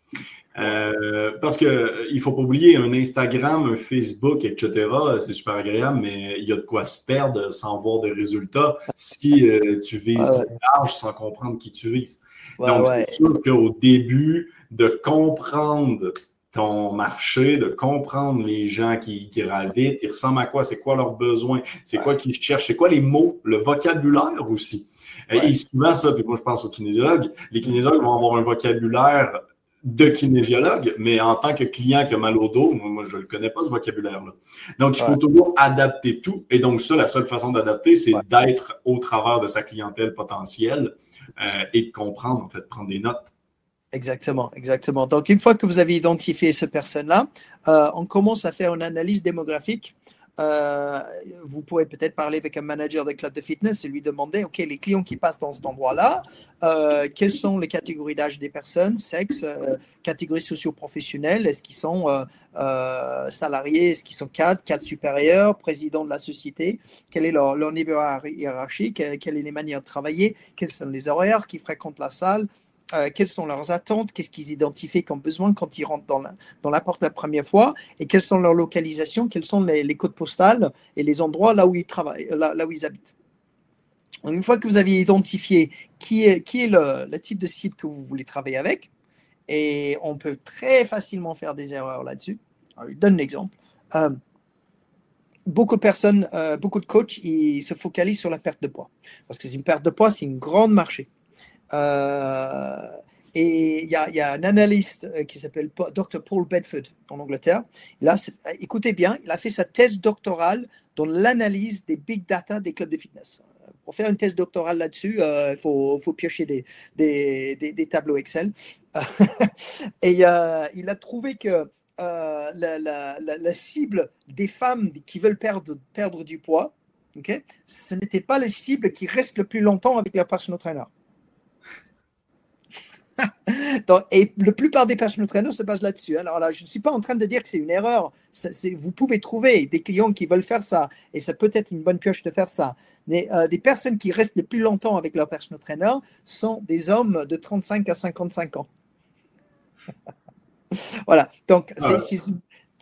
Speaker 1: Euh, parce que il faut pas oublier un Instagram, un Facebook, etc. C'est super agréable, mais il y a de quoi se perdre sans voir de résultats si euh, tu vises large sans comprendre qui tu vises. Donc, c'est sûr qu'au début, de comprendre ton marché, de comprendre les gens qui, qui gravitent, ils ressemblent à quoi, c'est quoi leurs besoins, c'est quoi qu'ils cherchent, c'est quoi les mots, le vocabulaire aussi. Et souvent, ça, puis moi je pense aux kinésiologues, les kinésiologues vont avoir un vocabulaire de kinésiologue, mais en tant que client qui a mal au dos, moi, je ne le connais pas, ce vocabulaire-là. Donc, il faut toujours adapter tout. Et donc, ça, la seule façon d'adapter, c'est d'être au travers de sa clientèle potentielle euh, et de comprendre, en fait, prendre des notes.
Speaker 2: Exactement, exactement. Donc, une fois que vous avez identifié ces personnes-là, euh, on commence à faire une analyse démographique euh, vous pouvez peut-être parler avec un manager de club de fitness et lui demander, OK, les clients qui passent dans cet endroit-là, euh, quelles sont les catégories d'âge des personnes, sexe, euh, catégories socio-professionnelles, est-ce qu'ils sont salariés, est-ce qu'ils sont cadres, cadres supérieurs, président de la société, quel est leur, leur niveau hiérarchique, quelles sont les manières de travailler, quels sont les horaires qui fréquentent la salle, euh, quelles sont leurs attentes, qu'est-ce qu'ils identifient comme besoin quand ils rentrent dans la, dans la porte la première fois, et quelles sont leurs localisations, quels sont les, codes postales et les endroits là où ils travaillent, là, où ils habitent. une fois que vous avez identifié qui est, qui est le, le, type de cible que vous voulez travailler avec, et on peut très facilement faire des erreurs là-dessus. je donne l'exemple. Euh, beaucoup de personnes, euh, beaucoup de coachs, ils se focalisent sur la perte de poids. Parce que c'est une perte de poids, c'est une grande marché. Euh, et il y, a un analyste euh, qui s'appelle Dr. Paul Bedford en Angleterre. Là, écoutez bien, il a fait sa thèse doctorale dans l'analyse des big data des clubs de fitness. Pour faire une thèse doctorale là-dessus, euh, il faut, piocher des, tableaux Excel. <laughs> et il a trouvé que la, la, la, cible des femmes qui veulent perdre, du poids, okay, ce n'était pas les cibles qui restent le plus longtemps avec leur personal trainer. <laughs> et la plupart des personal trainers se basent là-dessus. Alors là, je ne suis pas en train de dire que c'est une erreur. vous pouvez trouver des clients qui veulent faire ça, et ça peut être une bonne pioche de faire ça. Mais euh, des personnes qui restent le plus longtemps avec leur personal trainer sont des hommes de 35 à 55 ans. <laughs> voilà. Donc, c'est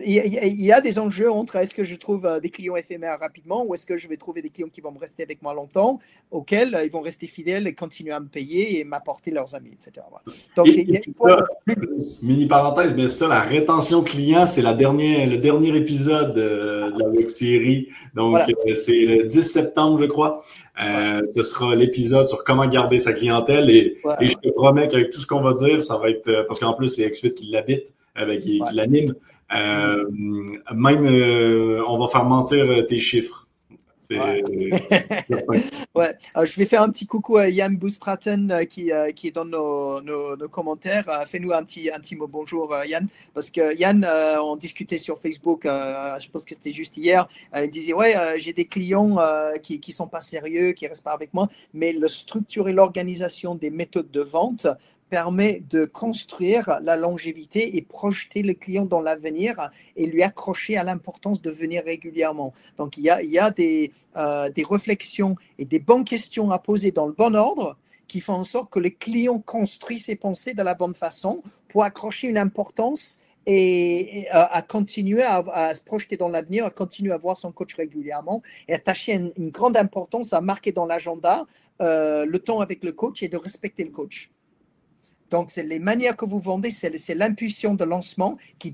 Speaker 2: il y a des enjeux entre est-ce que je trouve euh, des clients éphémères rapidement ou est-ce que je vais trouver des clients qui vont me rester avec moi longtemps, auxquels euh, ils vont rester fidèles et continuer à me payer et m'apporter leurs amis, etc.
Speaker 1: Donc, il y a Mini parenthèse, mais ça, la rétention client, c'est la dernière, le dernier épisode euh, de la web série. Donc, c'est le 10 septembre, je crois. ce sera l'épisode sur comment garder sa clientèle et, et je te promets qu'avec tout ce qu'on va dire, ça va être parce qu'en plus c'est XFIT qui l'habite, avec qui l'anime. Euh, même, euh, on va faire mentir euh, tes chiffres.
Speaker 2: Ouais. <laughs> ouais. je vais faire un petit coucou à Yann Boustraten qui, qui est dans nos, nos, commentaires. Fais-nous un petit, un petit mot bonjour, Yann. Parce que Yann, on discutait sur Facebook, je pense que c'était juste hier. il disait Ouais, j'ai des clients qui ne sont pas sérieux, qui ne restent pas avec moi, mais le structure et l'organisation des méthodes de vente permet de construire la longévité et projeter le client dans l'avenir et lui accrocher à l'importance de venir régulièrement. Donc, il y a, il y a des, euh, des réflexions et des bonnes questions à poser dans le bon ordre qui font en sorte que le client construit ses pensées de la bonne façon pour accrocher une importance et, euh, à continuer à, se projeter dans l'avenir, à continuer à voir son coach régulièrement et attacher une, grande importance à marquer dans l'agenda euh, le temps avec le coach et de respecter le coach. Donc, c'est les manières que vous vendez, c'est l'impulsion de lancement qui,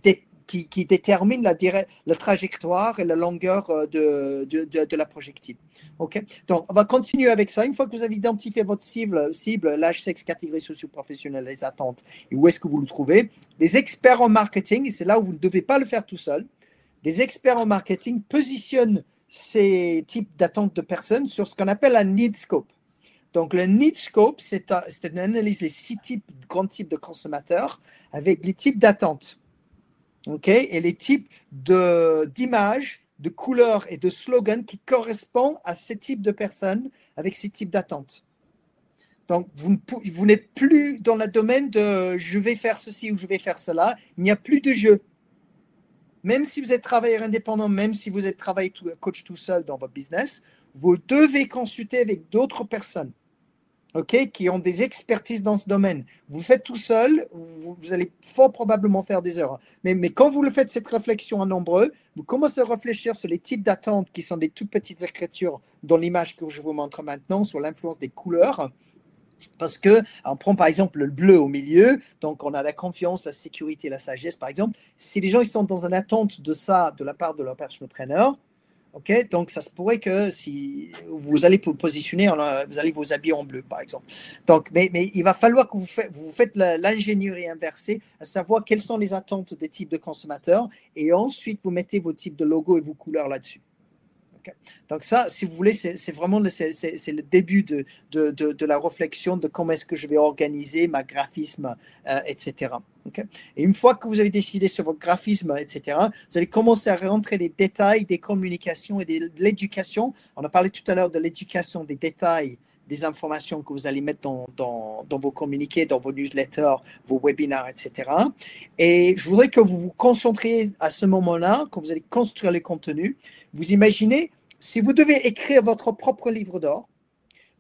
Speaker 2: détermine la, trajectoire et la longueur euh, de, la projectile. OK? Donc, on va continuer avec ça. Une fois que vous avez identifié votre cible, l'âge, sexe, catégorie socio-professionnelle, les attentes, et où est-ce que vous le trouvez, les experts en marketing, et c'est là où vous ne devez pas le faire tout seul, des experts en marketing positionnent ces types d'attentes de personnes sur ce qu'on appelle un need scope. Donc, le need scope, c'est une analyse des six types, grands types de consommateurs avec les types d'attentes. OK? Et les types d'images, de, couleurs et de slogans qui correspondent à ces types de personnes avec ces types d'attentes. Donc, vous, n'êtes plus dans le domaine de je vais faire ceci ou je vais faire cela. Il n'y a plus de jeu. Même si vous êtes travailleur indépendant, même si vous êtes travailleur coach tout seul dans votre business, vous devez consulter avec d'autres personnes qui ont des expertises dans ce domaine. Vous faites tout seul, vous, allez fort probablement faire des erreurs. Mais, quand vous le faites, cette réflexion en nombreux, vous commencez à réfléchir sur les types d'attentes qui sont des toutes petites écritures dans l'image que je vous montre maintenant, sur l'influence des couleurs. Parce que, on prend par exemple le bleu au milieu, donc on a la confiance, la sécurité, la sagesse par exemple. Si les gens ils sont dans une attente de ça de la part de leur personal trainer, Donc ça se pourrait que si vous allez vous positionner, vous allez vous habiller en bleu, par exemple. Donc, mais, il va falloir que vous, faites, vous faites l'ingénierie inversée, à savoir quelles sont les attentes des types de consommateurs, et ensuite vous mettez vos types de logos et vos couleurs là-dessus. Donc ça, si vous voulez, c'est vraiment le, le début de, de, de, la réflexion de comment est-ce que je vais organiser ma graphisme, euh, etc. Et une fois que vous avez décidé sur votre graphisme, etc., vous allez commencer à rentrer les détails des communications et de l'éducation. On a parlé tout à l'heure de l'éducation des détails des informations que vous allez mettre dans, vos communiqués, dans vos newsletters, vos webinars, etc. Et je voudrais que vous vous concentriez à ce moment-là, quand vous allez construire les contenus, vous imaginez si vous devez écrire votre propre livre d'or,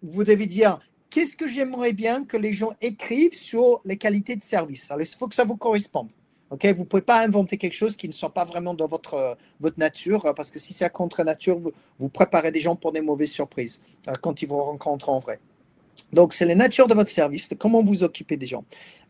Speaker 2: vous devez dire qu'est-ce que j'aimerais bien que les gens écrivent sur les qualités de service. Il faut que ça vous corresponde. Ok, vous ne pouvez pas inventer quelque chose qui ne soit pas vraiment dans votre, votre nature, parce que si c'est contre nature, vous, préparez des gens pour des mauvaises surprises euh, quand ils vous rencontrent en vrai. Donc, c'est la nature de votre service, de comment vous occupez des gens.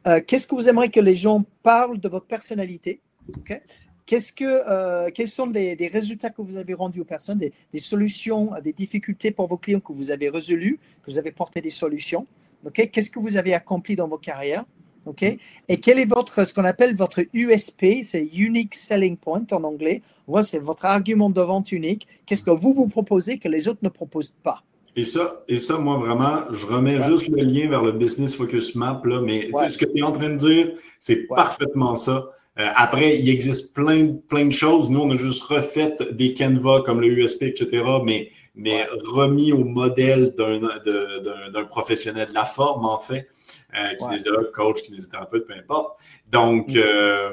Speaker 2: Euh, qu'est-ce que vous aimeriez que les gens parlent de votre personnalité Ok? Qu'est-ce que, euh, quels sont les, résultats que vous avez rendus aux personnes, des, solutions des difficultés pour vos clients que vous avez résolues, que vous avez porté des solutions Ok, Qu'est-ce que vous avez accompli dans vos carrières? Ok Et quel est votre, ce qu'on appelle votre USP, c'est Unique Selling Point en anglais. c'est votre argument de vente unique. Qu'est-ce que vous vous proposez que les autres ne proposent pas?
Speaker 1: Et ça, et ça, moi, vraiment, je remets juste le lien vers le Business Focus Map, là, mais ce que tu es en train de dire, c'est parfaitement ça. Euh, après, il existe plein, plein de choses. Nous, on a juste refait des Canva comme le USP, etc., mais, mais remis au modèle d'un professionnel de la forme, en fait, euh, kinésologue, coach, kinésithérapeute, peu importe. Donc, mm. euh,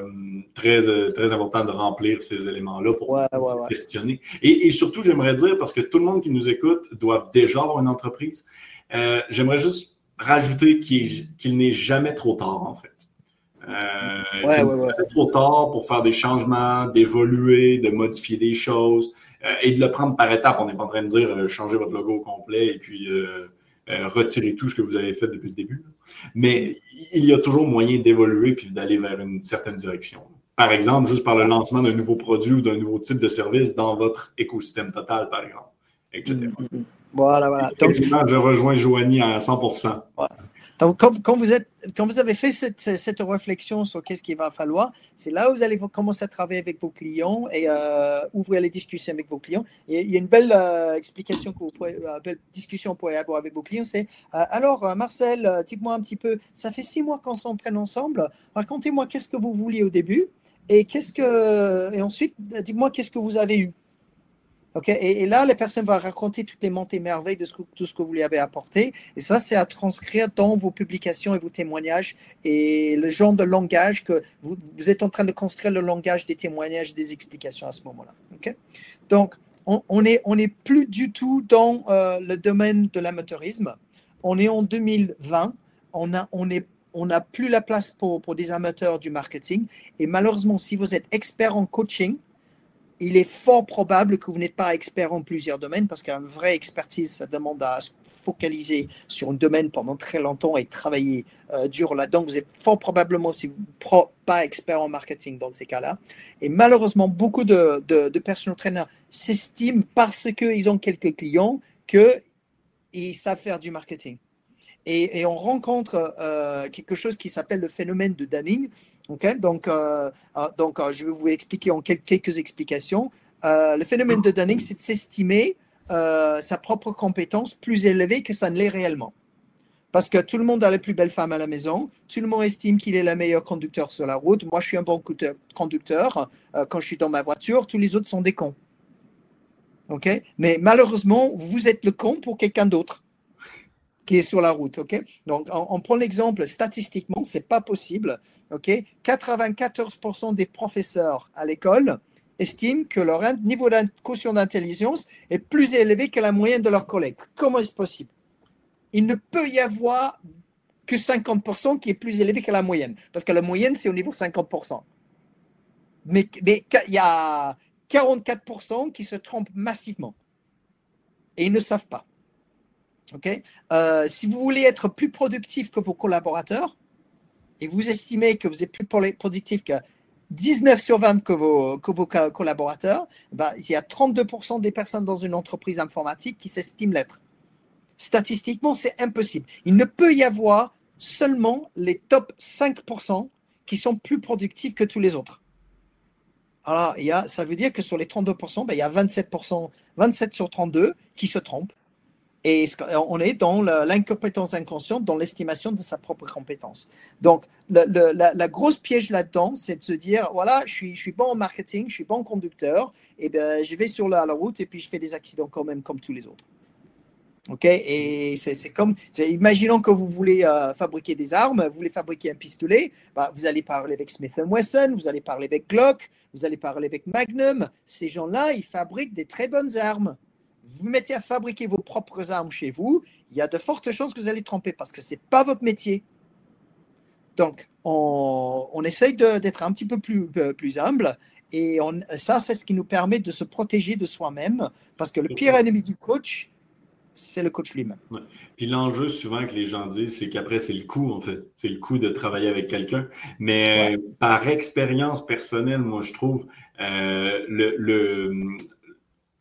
Speaker 1: très, très important de remplir ces éléments-là pour, questionner. Et, et surtout, j'aimerais dire, parce que tout le monde qui nous écoute doit déjà avoir une entreprise, euh, j'aimerais juste rajouter qu'il n'est jamais trop tard, en fait. Euh, C'est trop tard pour faire des changements, d'évoluer, de modifier des choses euh, et de le prendre par étapes. On n'est pas en train de dire euh, changer votre logo au complet et puis euh, retirer tout ce que vous avez fait depuis le début. Mais il y a toujours moyen d'évoluer puis d'aller vers une certaine direction. Par exemple, juste par le lancement d'un nouveau produit ou d'un nouveau type de service dans votre écosystème total, par exemple, etc. Mm, mm, mm.
Speaker 2: Voilà, voilà.
Speaker 1: Donc, je rejoins Joanie à 100
Speaker 2: quand, vous avez fait cette, réflexion sur qu'est-ce qu'il va falloir, c'est là où vous allez commencer à travailler avec vos clients et euh, ouvrir les discussions avec vos clients. Il y a une belle euh, explication que vous pouvez, euh, belle discussion que vous pouvez avoir avec vos clients. C'est alors, Marcel, dites-moi un petit peu, ça fait six mois qu'on s'entraîne ensemble. Racontez-moi qu'est-ce que vous vouliez au début et qu'est-ce que, et ensuite, dites-moi qu'est-ce que vous avez eu. Et, là, les personnes vont raconter toutes les montées merveilles de tout ce que vous lui avez apporté. Et ça, c'est à transcrire dans vos publications et vos témoignages et le genre de langage que vous, êtes en train de construire le langage des témoignages, des explications à ce moment-là. Donc, on n'est on est plus du tout dans euh, le domaine de l'amateurisme. On est en 2020. On a, on est on n'a plus la place pour des amateurs du marketing. Et malheureusement, si vous êtes expert en coaching, il est fort probable que vous n'êtes pas expert en plusieurs domaines parce qu'une vraie expertise, ça demande à se focaliser sur un domaine pendant très longtemps et travailler euh, dur là-dedans. Vous êtes fort probablement si vous n'êtes pas expert en marketing dans ces cas-là. Et malheureusement, beaucoup de, de, de s'estiment parce qu'ils ont quelques clients qu'ils savent faire du marketing. Et, on rencontre euh, quelque chose qui s'appelle le phénomène de Dunning donc, euh, euh, donc euh, je vais vous expliquer en quelques, explications. le phénomène de Dunning, c'est de s'estimer sa propre compétence plus élevée que ça ne l'est réellement. Parce que tout le monde a la plus belle femme à la maison, tout le monde estime qu'il est le meilleur conducteur sur la route. Moi, je suis un bon conducteur. quand je suis dans ma voiture, tous les autres sont des cons. OK Mais malheureusement, vous êtes le con pour quelqu'un d'autre qui est sur la route. Donc, on, prend l'exemple statistiquement, c'est pas possible. ok? 94% des professeurs à l'école estiment que leur niveau de quotient d'intelligence est plus élevé que la moyenne de leurs collègues. Comment est-ce possible? Il ne peut y avoir que 50% qui est plus élevé que la moyenne, parce que la moyenne, c'est au niveau 50%. Mais, mais il y a 44% qui se trompent massivement et ils ne savent pas. Euh, si vous voulez être plus productif que vos collaborateurs et vous estimez que vous êtes plus productif que 19 sur 20 que vos, collaborateurs, bah, il y a 32% des personnes dans une entreprise informatique qui s'estiment l'être. Statistiquement, c'est impossible. Il ne peut y avoir seulement les top 5% qui sont plus productifs que tous les autres. Alors, il y a, ça veut dire que sur les 32%, bah, il y a 27%, 27 sur 32 qui se trompent. Et on est dans l'incompétence inconsciente, dans l'estimation de sa propre compétence. Donc, la, grosse piège là-dedans, c'est de se dire, voilà, je suis, je suis bon en marketing, je suis bon conducteur, et ben, je vais sur la, route et puis je fais des accidents quand même comme tous les autres. OK? Et c'est comme, imaginons que vous voulez euh, fabriquer des armes, vous voulez fabriquer un pistolet, bah, vous allez parler avec Smith Wesson, vous allez parler avec Glock, vous allez parler avec Magnum. Ces gens-là, ils fabriquent des très bonnes armes vous mettez à fabriquer vos propres armes chez vous, il y a de fortes chances que vous allez tromper parce que ce n'est pas votre métier. Donc, on, on essaye d'être un petit peu plus, euh, plus humble et on, ça, c'est ce qui nous permet de se protéger de soi-même parce que le pire ennemi du coach, c'est le coach lui-même.
Speaker 1: Puis l'enjeu souvent que les gens disent, c'est qu'après, c'est le coût, en fait. C'est le coût de travailler avec quelqu'un. Mais par expérience personnelle, moi, je trouve, euh, le,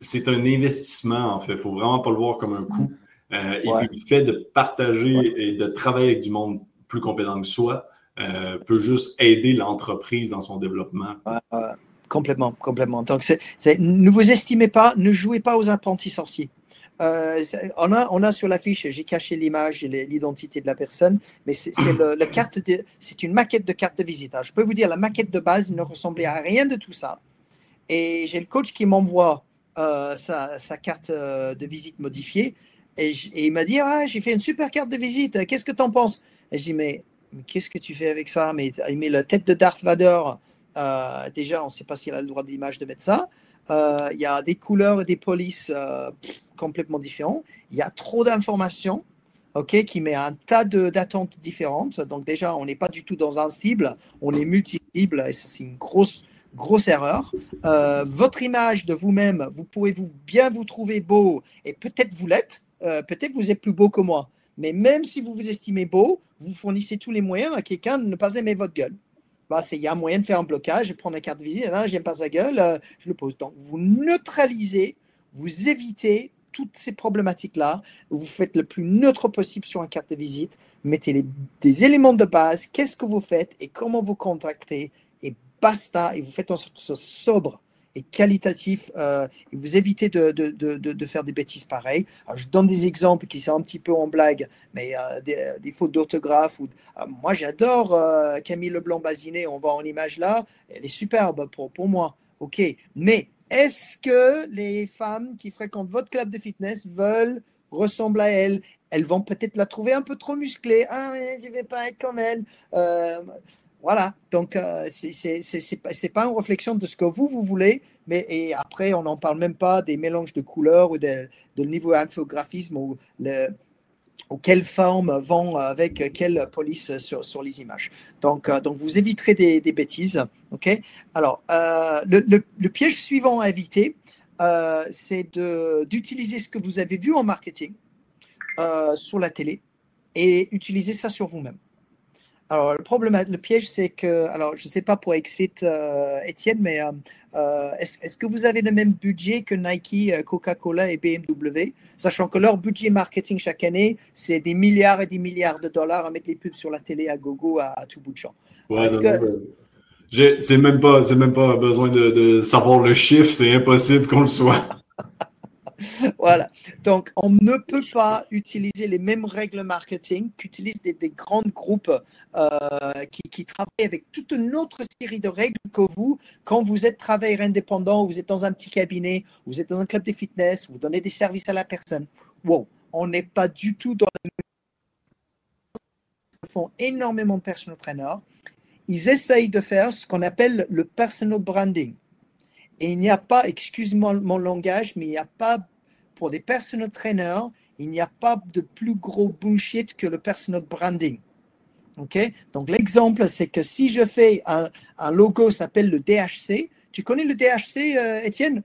Speaker 1: c'est un investissement, en fait. Il ne faut vraiment pas le voir comme un coût. Euh, et puis, le fait de partager et de travailler avec du monde plus compétent que soi euh, peut juste aider l'entreprise dans son développement.
Speaker 2: complètement, complètement. Donc, ne vous estimez pas, ne jouez pas aux apprentis sorciers. Euh, on, a, on a sur l'affiche, j'ai caché l'image et l'identité de la personne, mais c'est une maquette de carte de visite. je peux vous dire, la maquette de base, ne ressemblait à rien de tout ça. Et j'ai le coach qui m'envoie euh, sa, carte euh, de visite modifiée. Et, il m'a dit ah, J'ai fait une super carte de visite, qu'est-ce que tu en penses? Et je dis Mais, qu'est-ce que tu fais avec ça? Mais il met la tête de Darth Vader. Euh, déjà, on ne sait pas s'il a le droit d'image de mettre ça. Il y a des couleurs et des polices complètement différents. Il y a trop d'informations. ok qui met un tas d'attentes différentes. Donc déjà, on n'est pas du tout dans un cible, on est multi-cible et ça c'est une grosse, grosse erreur. Euh, votre image de vous-même, vous pouvez vous bien vous trouver beau et peut-être vous l'êtes, euh, peut-être vous êtes plus beau que moi. Mais même si vous vous estimez beau, vous fournissez tous les moyens à quelqu'un de ne pas aimer votre gueule. Bah, il y a moyen de faire un blocage, je prends la carte de visite, là, j'aime pas sa gueule, euh, je le pose. Donc, vous neutralisez, vous évitez toutes ces problématiques-là. Vous faites le plus neutre possible sur une carte de visite. Mettez des éléments de base. Qu'est-ce que vous faites et comment vous contractez basta, et vous faites en sorte que ce soit sobre et qualitatif, euh, et vous évitez de, de, de, faire des bêtises pareilles. je donne des exemples qui sont un petit peu en blague, mais euh, des, fautes d'orthographe. Ou, euh, moi, j'adore Camille Leblanc-Bazinet, on voit en image là, elle est superbe pour, pour moi. OK, mais est-ce que les femmes qui fréquentent votre club de fitness veulent ressembler à elle Elles vont peut-être la trouver un peu trop musclée. Ah, mais je vais pas être comme elle. Voilà, donc euh, ce n'est pas une réflexion de ce que vous, vous voulez, mais et après, on n'en parle même pas des mélanges de couleurs ou de, niveau infographisme ou, le, ou quelles formes vont avec quelle police sur, les images. Donc, euh, donc vous éviterez des, bêtises. ok? Alors, euh, le, le, piège suivant à éviter, c'est d'utiliser ce que vous avez vu en marketing sur la télé et utiliser ça sur vous-même. Alors, le problème, le piège, c'est que, alors, je ne sais pas pour XFIT, euh, Étienne, mais euh, euh, est-ce que vous avez le même budget que Nike, Coca-Cola et BMW, sachant que leur budget marketing chaque année, c'est des milliards et des milliards de dollars à mettre les pubs sur la télé à gogo à, tout bout de champ.
Speaker 1: Ouais, c'est même pas, c'est même pas besoin de, de savoir le chiffre, c'est impossible qu'on le soit. <laughs> <laughs>
Speaker 2: voilà. Donc, on ne peut pas utiliser les mêmes règles marketing qu'utilisent des, grands groupes euh, qui, travaillent avec toute une autre série de règles que vous quand vous êtes travailleur indépendant, vous êtes dans un petit cabinet, vous êtes dans un club de fitness, vous donnez des services à la personne. Wow, on n'est pas du tout dans la même. Font énormément de personal trainers. Ils essayent de faire ce qu'on appelle le personal branding. Et il n'y a pas, excuse-moi mon langage, mais il n'y a pas pour des personal trainers, il n'y a pas de plus gros bullshit que le personal branding. OK? Donc, l'exemple, c'est que si je fais un, un logo s'appelle le DHC, tu connais le DHC, euh, Étienne?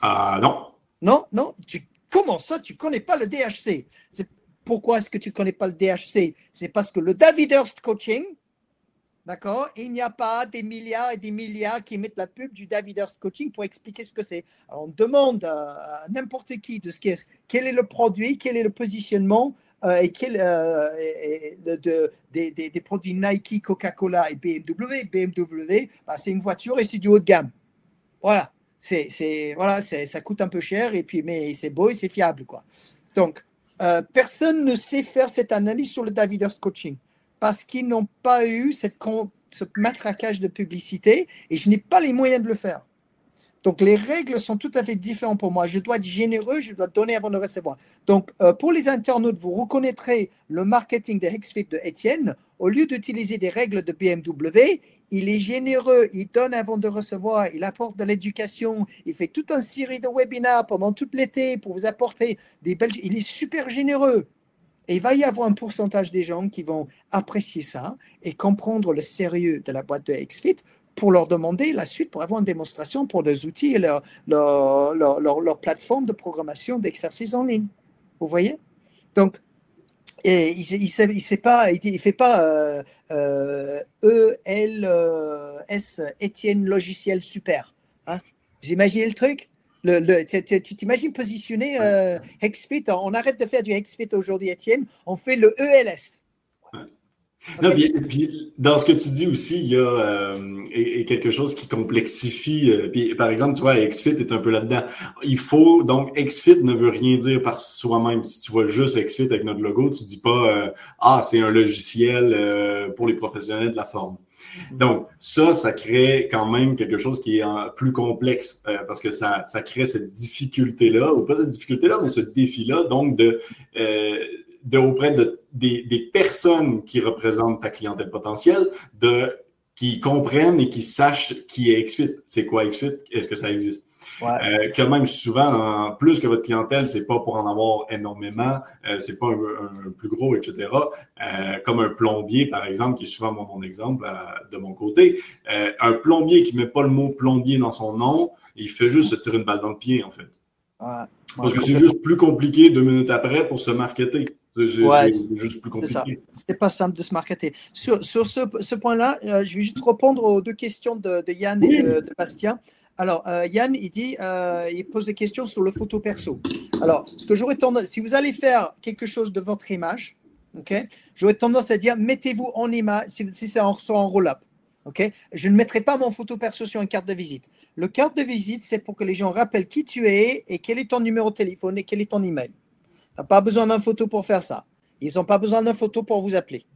Speaker 1: Ah non.
Speaker 2: Non, non. Tu, comment ça, tu ne connais pas le DHC Pourquoi est-ce que tu ne connais pas le DHC C'est parce que le David Hurst Coaching, D'accord? Il n'y a pas des milliards et des milliards qui mettent la pub du David Hurst Coaching pour expliquer ce que c'est. On demande à, n'importe qui de ce qui est, quel est le produit, quel est le positionnement euh, et, quel, euh, de, des, produits Nike, Coca-Cola et BMW. BMW, bah, c'est une voiture et c'est du haut de gamme. Voilà. C'est, voilà, ça coûte un peu cher et puis mais c'est beau et c'est fiable quoi. Donc euh, personne ne sait faire cette analyse sur le David Hurst Coaching parce qu'ils n'ont pas eu cette, ce matraquage de publicité et je n'ai pas les moyens de le faire. Donc, les règles sont tout à fait différentes pour moi. Je dois être généreux, je dois donner avant de recevoir. Donc, euh, pour les internautes, vous reconnaîtrez le marketing de Hexfit de Étienne. Au lieu d'utiliser des règles de BMW, il est généreux, il donne avant de recevoir, il apporte de l'éducation, il fait toute une série de webinaires pendant tout l'été pour vous apporter des belles... Il est super généreux. Et il va y avoir un pourcentage des gens qui vont apprécier ça et comprendre le sérieux de la boîte de XFIT pour leur demander la suite, pour avoir une démonstration pour des outils et leur, leur, leur, plateforme de programmation d'exercices en ligne. Vous voyez? Donc, il ne pas, il, fait pas euh, euh, E, L, euh, S, Étienne logiciel super. Hein? Vous imaginez le truc? Le, tu t'imagines positionner euh, Hexfit, on arrête de faire du Hexfit aujourd'hui, Étienne, on fait le ELS.
Speaker 1: Non, dans ce que tu dis aussi, il y a euh, quelque chose qui complexifie. Euh, puis, par exemple, tu vois, XFIT est un peu là-dedans. Il faut, donc, XFIT ne veut rien dire par soi-même. Si tu vois juste XFIT avec notre logo, tu dis pas Ah, c'est un logiciel pour les professionnels de la forme. Donc, ça, ça crée quand même quelque chose qui est plus complexe euh, parce que ça, ça crée cette difficulté-là, ou pas cette difficulté-là, mais ce défi-là, donc de, euh, auprès de, des, des, personnes qui représentent ta clientèle potentielle, de qui comprennent et qui sachent qui est XFIT, c'est quoi XFIT, est-ce que ça existe? Euh, que même souvent, plus que votre clientèle, c'est pas pour en avoir énormément, euh, c'est pas un, plus gros, etc. Euh, comme un plombier, par exemple, qui est souvent mon, exemple de mon côté. un plombier qui met pas le mot plombier dans son nom, il fait juste se tirer une balle dans le pied, en fait. Parce que c'est juste plus compliqué deux minutes après pour se marketer. C'est juste plus compliqué.
Speaker 2: C'était pas simple de se marketer. Sur, sur ce, ce point-là, je vais juste répondre aux deux questions de, Yann et de, de Bastien. Alors, euh, Yann, il dit, euh, il pose des questions sur le photo perso. Alors, ce que j'aurais tendance, si vous allez faire quelque chose de votre image, ok, j'aurais tendance à dire, mettez-vous en image, si, c'est en, roll-up. ok Je ne mettrai pas mon photo perso sur une carte de visite. Le carte de visite, c'est pour que les gens rappellent qui tu es et quel est ton numéro de téléphone et quel est ton email. Tu n'as pas besoin d'un photo pour faire ça. Ils n'ont pas besoin d'un photo pour vous appeler.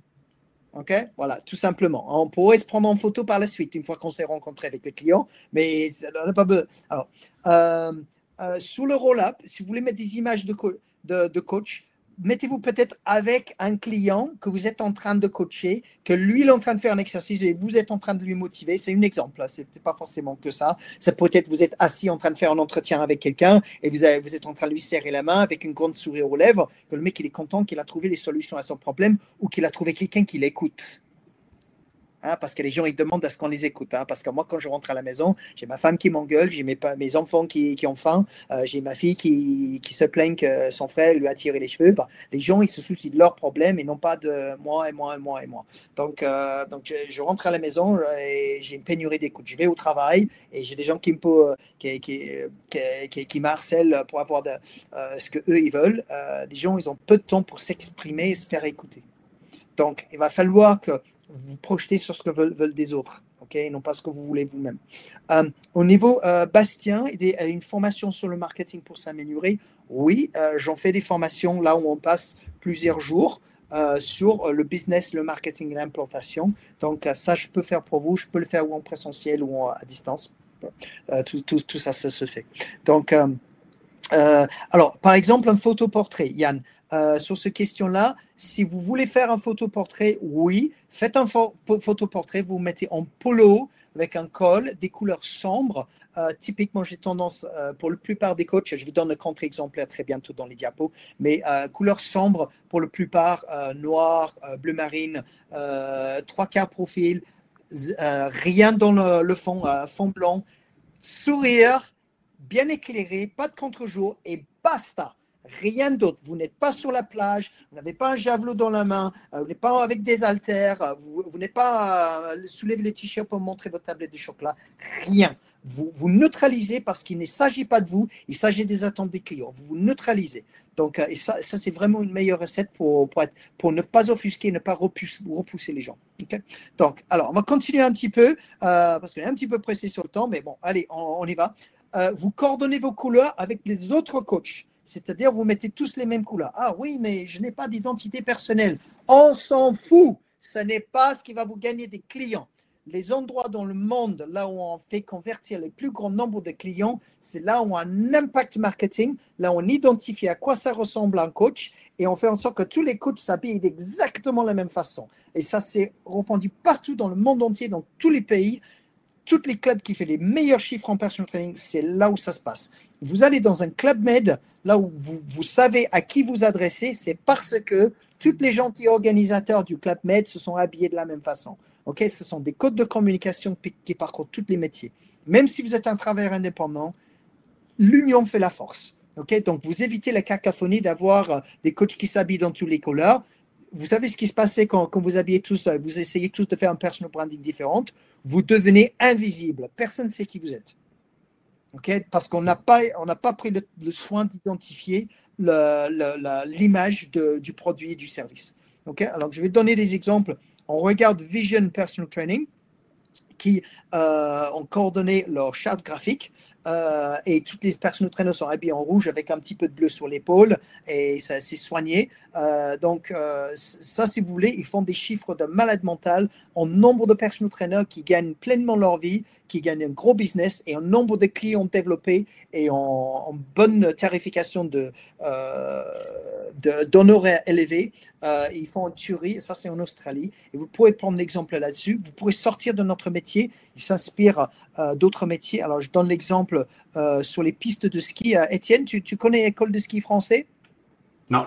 Speaker 2: OK Voilà, tout simplement. On pourrait se prendre en photo par la suite, une fois qu'on s'est rencontré avec le client, mais on n'a pas besoin. Alors, euh, euh, sous le roll-up, si vous voulez mettre des images de, de, de coach, mettez-vous peut-être avec un client que vous êtes en train de coacher, que lui il est en train de faire un exercice et vous êtes en train de lui motiver. C'est un exemple, ce n'est pas forcément que ça. Ça peut être vous êtes assis en train de faire un entretien avec quelqu'un et vous, vous êtes en train de lui serrer la main avec une grande sourire aux lèvres, que le mec il est content qu'il a trouvé les solutions à son problème ou qu'il a trouvé quelqu'un qui l'écoute. Hein, parce que les gens ils demandent à ce qu'on les écoute. Hein, parce que moi, quand je rentre à la maison, j'ai ma femme qui m'engueule, j'ai mes, enfants qui, ont faim, euh, j'ai ma fille qui, se plaint que son frère lui a tiré les cheveux. Bah, les gens, ils se soucient de leurs problèmes et non pas de moi et moi et moi et moi. Donc, euh, donc je, rentre à la maison et j'ai une pénurie d'écoute. Je vais au travail et j'ai des gens qui me qui, qui, qui, qui m'harcèlent pour avoir de, euh, ce que eux ils veulent. les gens, ils ont peu de temps pour s'exprimer et se faire écouter. Donc, il va falloir que vous projetez sur ce que veulent, des autres, ok, et non pas ce que vous voulez vous-même. Euh, au niveau euh, Bastien, une formation sur le marketing pour s'améliorer. Oui, euh, j'en fais des formations là où on passe plusieurs jours. sur le business, le marketing et l'implantation. Donc, ça, je peux faire pour vous. Je peux le faire ou en présentiel ou à distance. Tout, tout, tout, ça, ça se fait. Donc, alors, par exemple, un photoportrait. Yann, euh, sur ce question-là. Si vous voulez faire un photoportrait, oui, faites un photoportrait, vous mettez en polo avec un col, des couleurs sombres. Euh, typiquement, j'ai tendance, euh, pour la plupart des coachs, je vous donne un contre-exemplaire très bientôt dans les diapos, mais couleurs sombres pour la plupart, noir, bleu marine, trois quarts profil, rien dans le, le fond, fond blanc, sourire, bien éclairé, pas de contre-jour et basta rien d'autre. Vous n'êtes pas sur la plage, vous n'avez pas un javelot dans la main, euh, vous n'êtes pas avec des haltères, euh, vous, n'êtes pas euh, soulever le t-shirt pour montrer votre tablette de chocolat, rien. Vous, vous neutralisez parce qu'il ne s'agit pas de vous, il s'agit des attentes des clients. Vous vous neutralisez. Donc, et ça, c'est vraiment une meilleure recette pour, ne pas offusquer, ne pas repousser, les gens. Donc, alors, on va continuer un petit peu parce qu'on est un petit peu pressé sur le temps, mais bon, allez, on, on y va. vous coordonnez vos couleurs avec les autres coachs. C'est-à-dire, vous mettez tous les mêmes couleurs. Ah oui, mais je n'ai pas d'identité personnelle. On s'en fout. Ce n'est pas ce qui va vous gagner des clients. Les endroits dans le monde, là où on fait convertir les plus grands nombres de clients, c'est là où on a un impact marketing, là où on identifie à quoi ça ressemble un coach et on fait en sorte que tous les coachs s'habillent d'exactement la même façon. Et ça, c'est répandu partout dans le monde entier, dans tous les pays tous les clubs qui font les meilleurs chiffres en personal training, c'est là où ça se passe. Vous allez dans un club med, là où vous, savez à qui vous adresser, c'est parce que tous les gentils organisateurs du club med se sont habillés de la même façon. Ce sont des codes de communication qui parcourent tous les métiers. Même si vous êtes un travailleur indépendant, l'union fait la force. Donc vous évitez la cacophonie d'avoir euh, des coachs qui s'habillent dans tous les couleurs vous savez ce qui se passait quand, vous habillez tous, vous essayez tous de faire un personal branding différent, vous devenez invisible. Personne ne sait qui vous êtes. Parce qu'on n'a pas, pas pris le, soin d'identifier l'image du produit et du service. Alors, je vais donner des exemples. On regarde Vision Personal Training qui euh, ont coordonné leur charte graphique. Euh, et toutes les personnes traîneurs sont habillées en rouge avec un petit peu de bleu sur l'épaule et c'est soigné. Euh, donc ça, si vous voulez, ils font des chiffres de malade mental en nombre de personnes traîneurs qui gagnent pleinement leur vie, qui gagnent un gros business et en nombre de clients développés et en, bonne tarification de d'honoraires élevés. Ils font en Turie, ça c'est en Australie. Et vous pouvez prendre l'exemple là-dessus. Vous pourrez sortir de notre métier il s'inspire euh, d'autres métiers. Alors, je donne l'exemple euh, sur les pistes de ski. Euh, Étienne, tu, connais l'école de ski français?
Speaker 1: Non.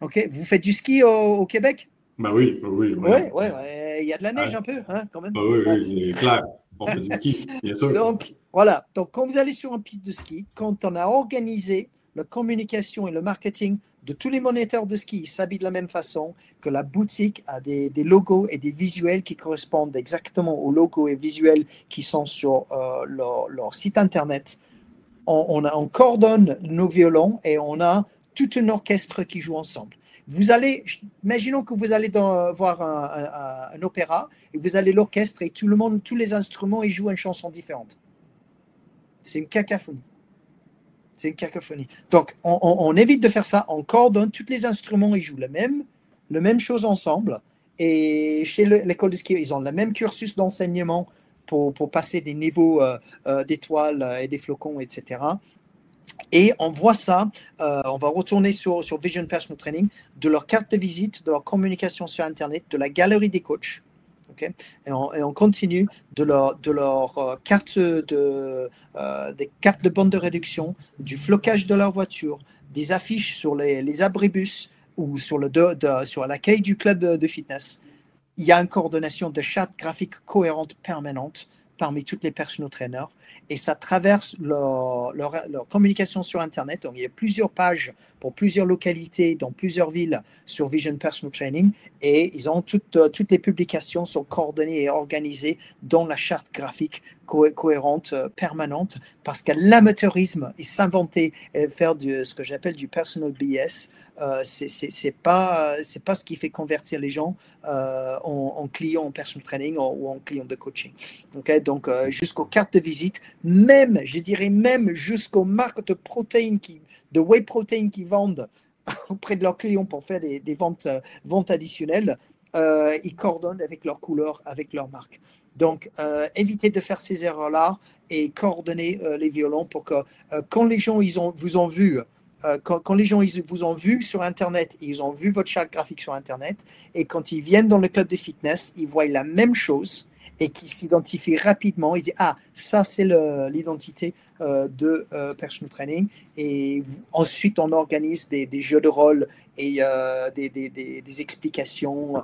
Speaker 2: Ok, vous faites du ski au, Québec?
Speaker 1: Bah oui, oui.
Speaker 2: Oui, ouais, ouais, il y a de la neige un peu, hein, quand même.
Speaker 1: Bah oui, oui, clair. On fait du ski, <laughs> bien sûr.
Speaker 2: Donc, voilà. Donc, quand vous allez sur une piste de ski, quand on a organisé la communication et le marketing de tous les moniteurs de ski s'habillent de la même façon, que la boutique a des, logos et des visuels qui correspondent exactement aux logos et visuels qui sont sur euh, leur, site internet. On, on, coordonne nos violons et on a tout un orchestre qui joue ensemble. Vous allez, imaginons que vous allez voir un, un, opéra et vous allez l'orchestre et tout le monde, tous les instruments, ils jouent une chanson différente. C'est une cacophonie. C'est une cacophonie. Donc, on, évite de faire ça. On coordonne tous les instruments, ils jouent la même, même chose ensemble. Et chez l'école de ski, ils ont le même cursus d'enseignement pour, passer des niveaux euh, euh, d'étoiles et des flocons, etc. Et on voit ça, euh, on va retourner sur, sur Vision Personal Training, de leur carte de visite, de leur communication sur Internet, de la galerie des coachs et, on, continue de leur, de euh, carte de, euh, des cartes de bande de réduction, du flocage de leur voiture, des affiches sur les, les abribus ou sur, le sur l'accueil du club de fitness. Il y a une coordination de chat graphique cohérente permanente parmi toutes les personal trainers et ça traverse leur, leur, communication sur Internet. Donc, il y a plusieurs pages pour plusieurs localités dans plusieurs villes sur Vision Personal Training. Et ils ont toutes, euh, toutes les publications sont coordonnées et organisées dans la charte graphique cohérente euh, permanente. Parce que l'amateurisme et s'inventer et faire du, ce que j'appelle du personal BS, euh, c'est pas c'est pas ce qui fait convertir les gens euh, en, clients en personal training ou en clients de coaching. Donc euh, jusqu'aux cartes de visite, même je dirais même jusqu'aux marques de protéines qui de whey protein qui vendent <laughs> auprès de leurs clients pour faire des, ventes ventes additionnelles, ils coordonnent avec leurs couleurs, avec leur marque. Donc, évitez de faire ces erreurs-là et coordonner les violons pour que quand les gens ils ont, vous ont vu euh, quand, les gens ils vous ont vu sur Internet, ils ont vu votre charte graphique sur Internet, et quand ils viennent dans le club de fitness, ils voient la même chose et qui s'identifient rapidement. Ils disent Ah, ça, c'est l'identité euh, de euh, personal training. Et ensuite, on organise des, jeux de rôle et des, explications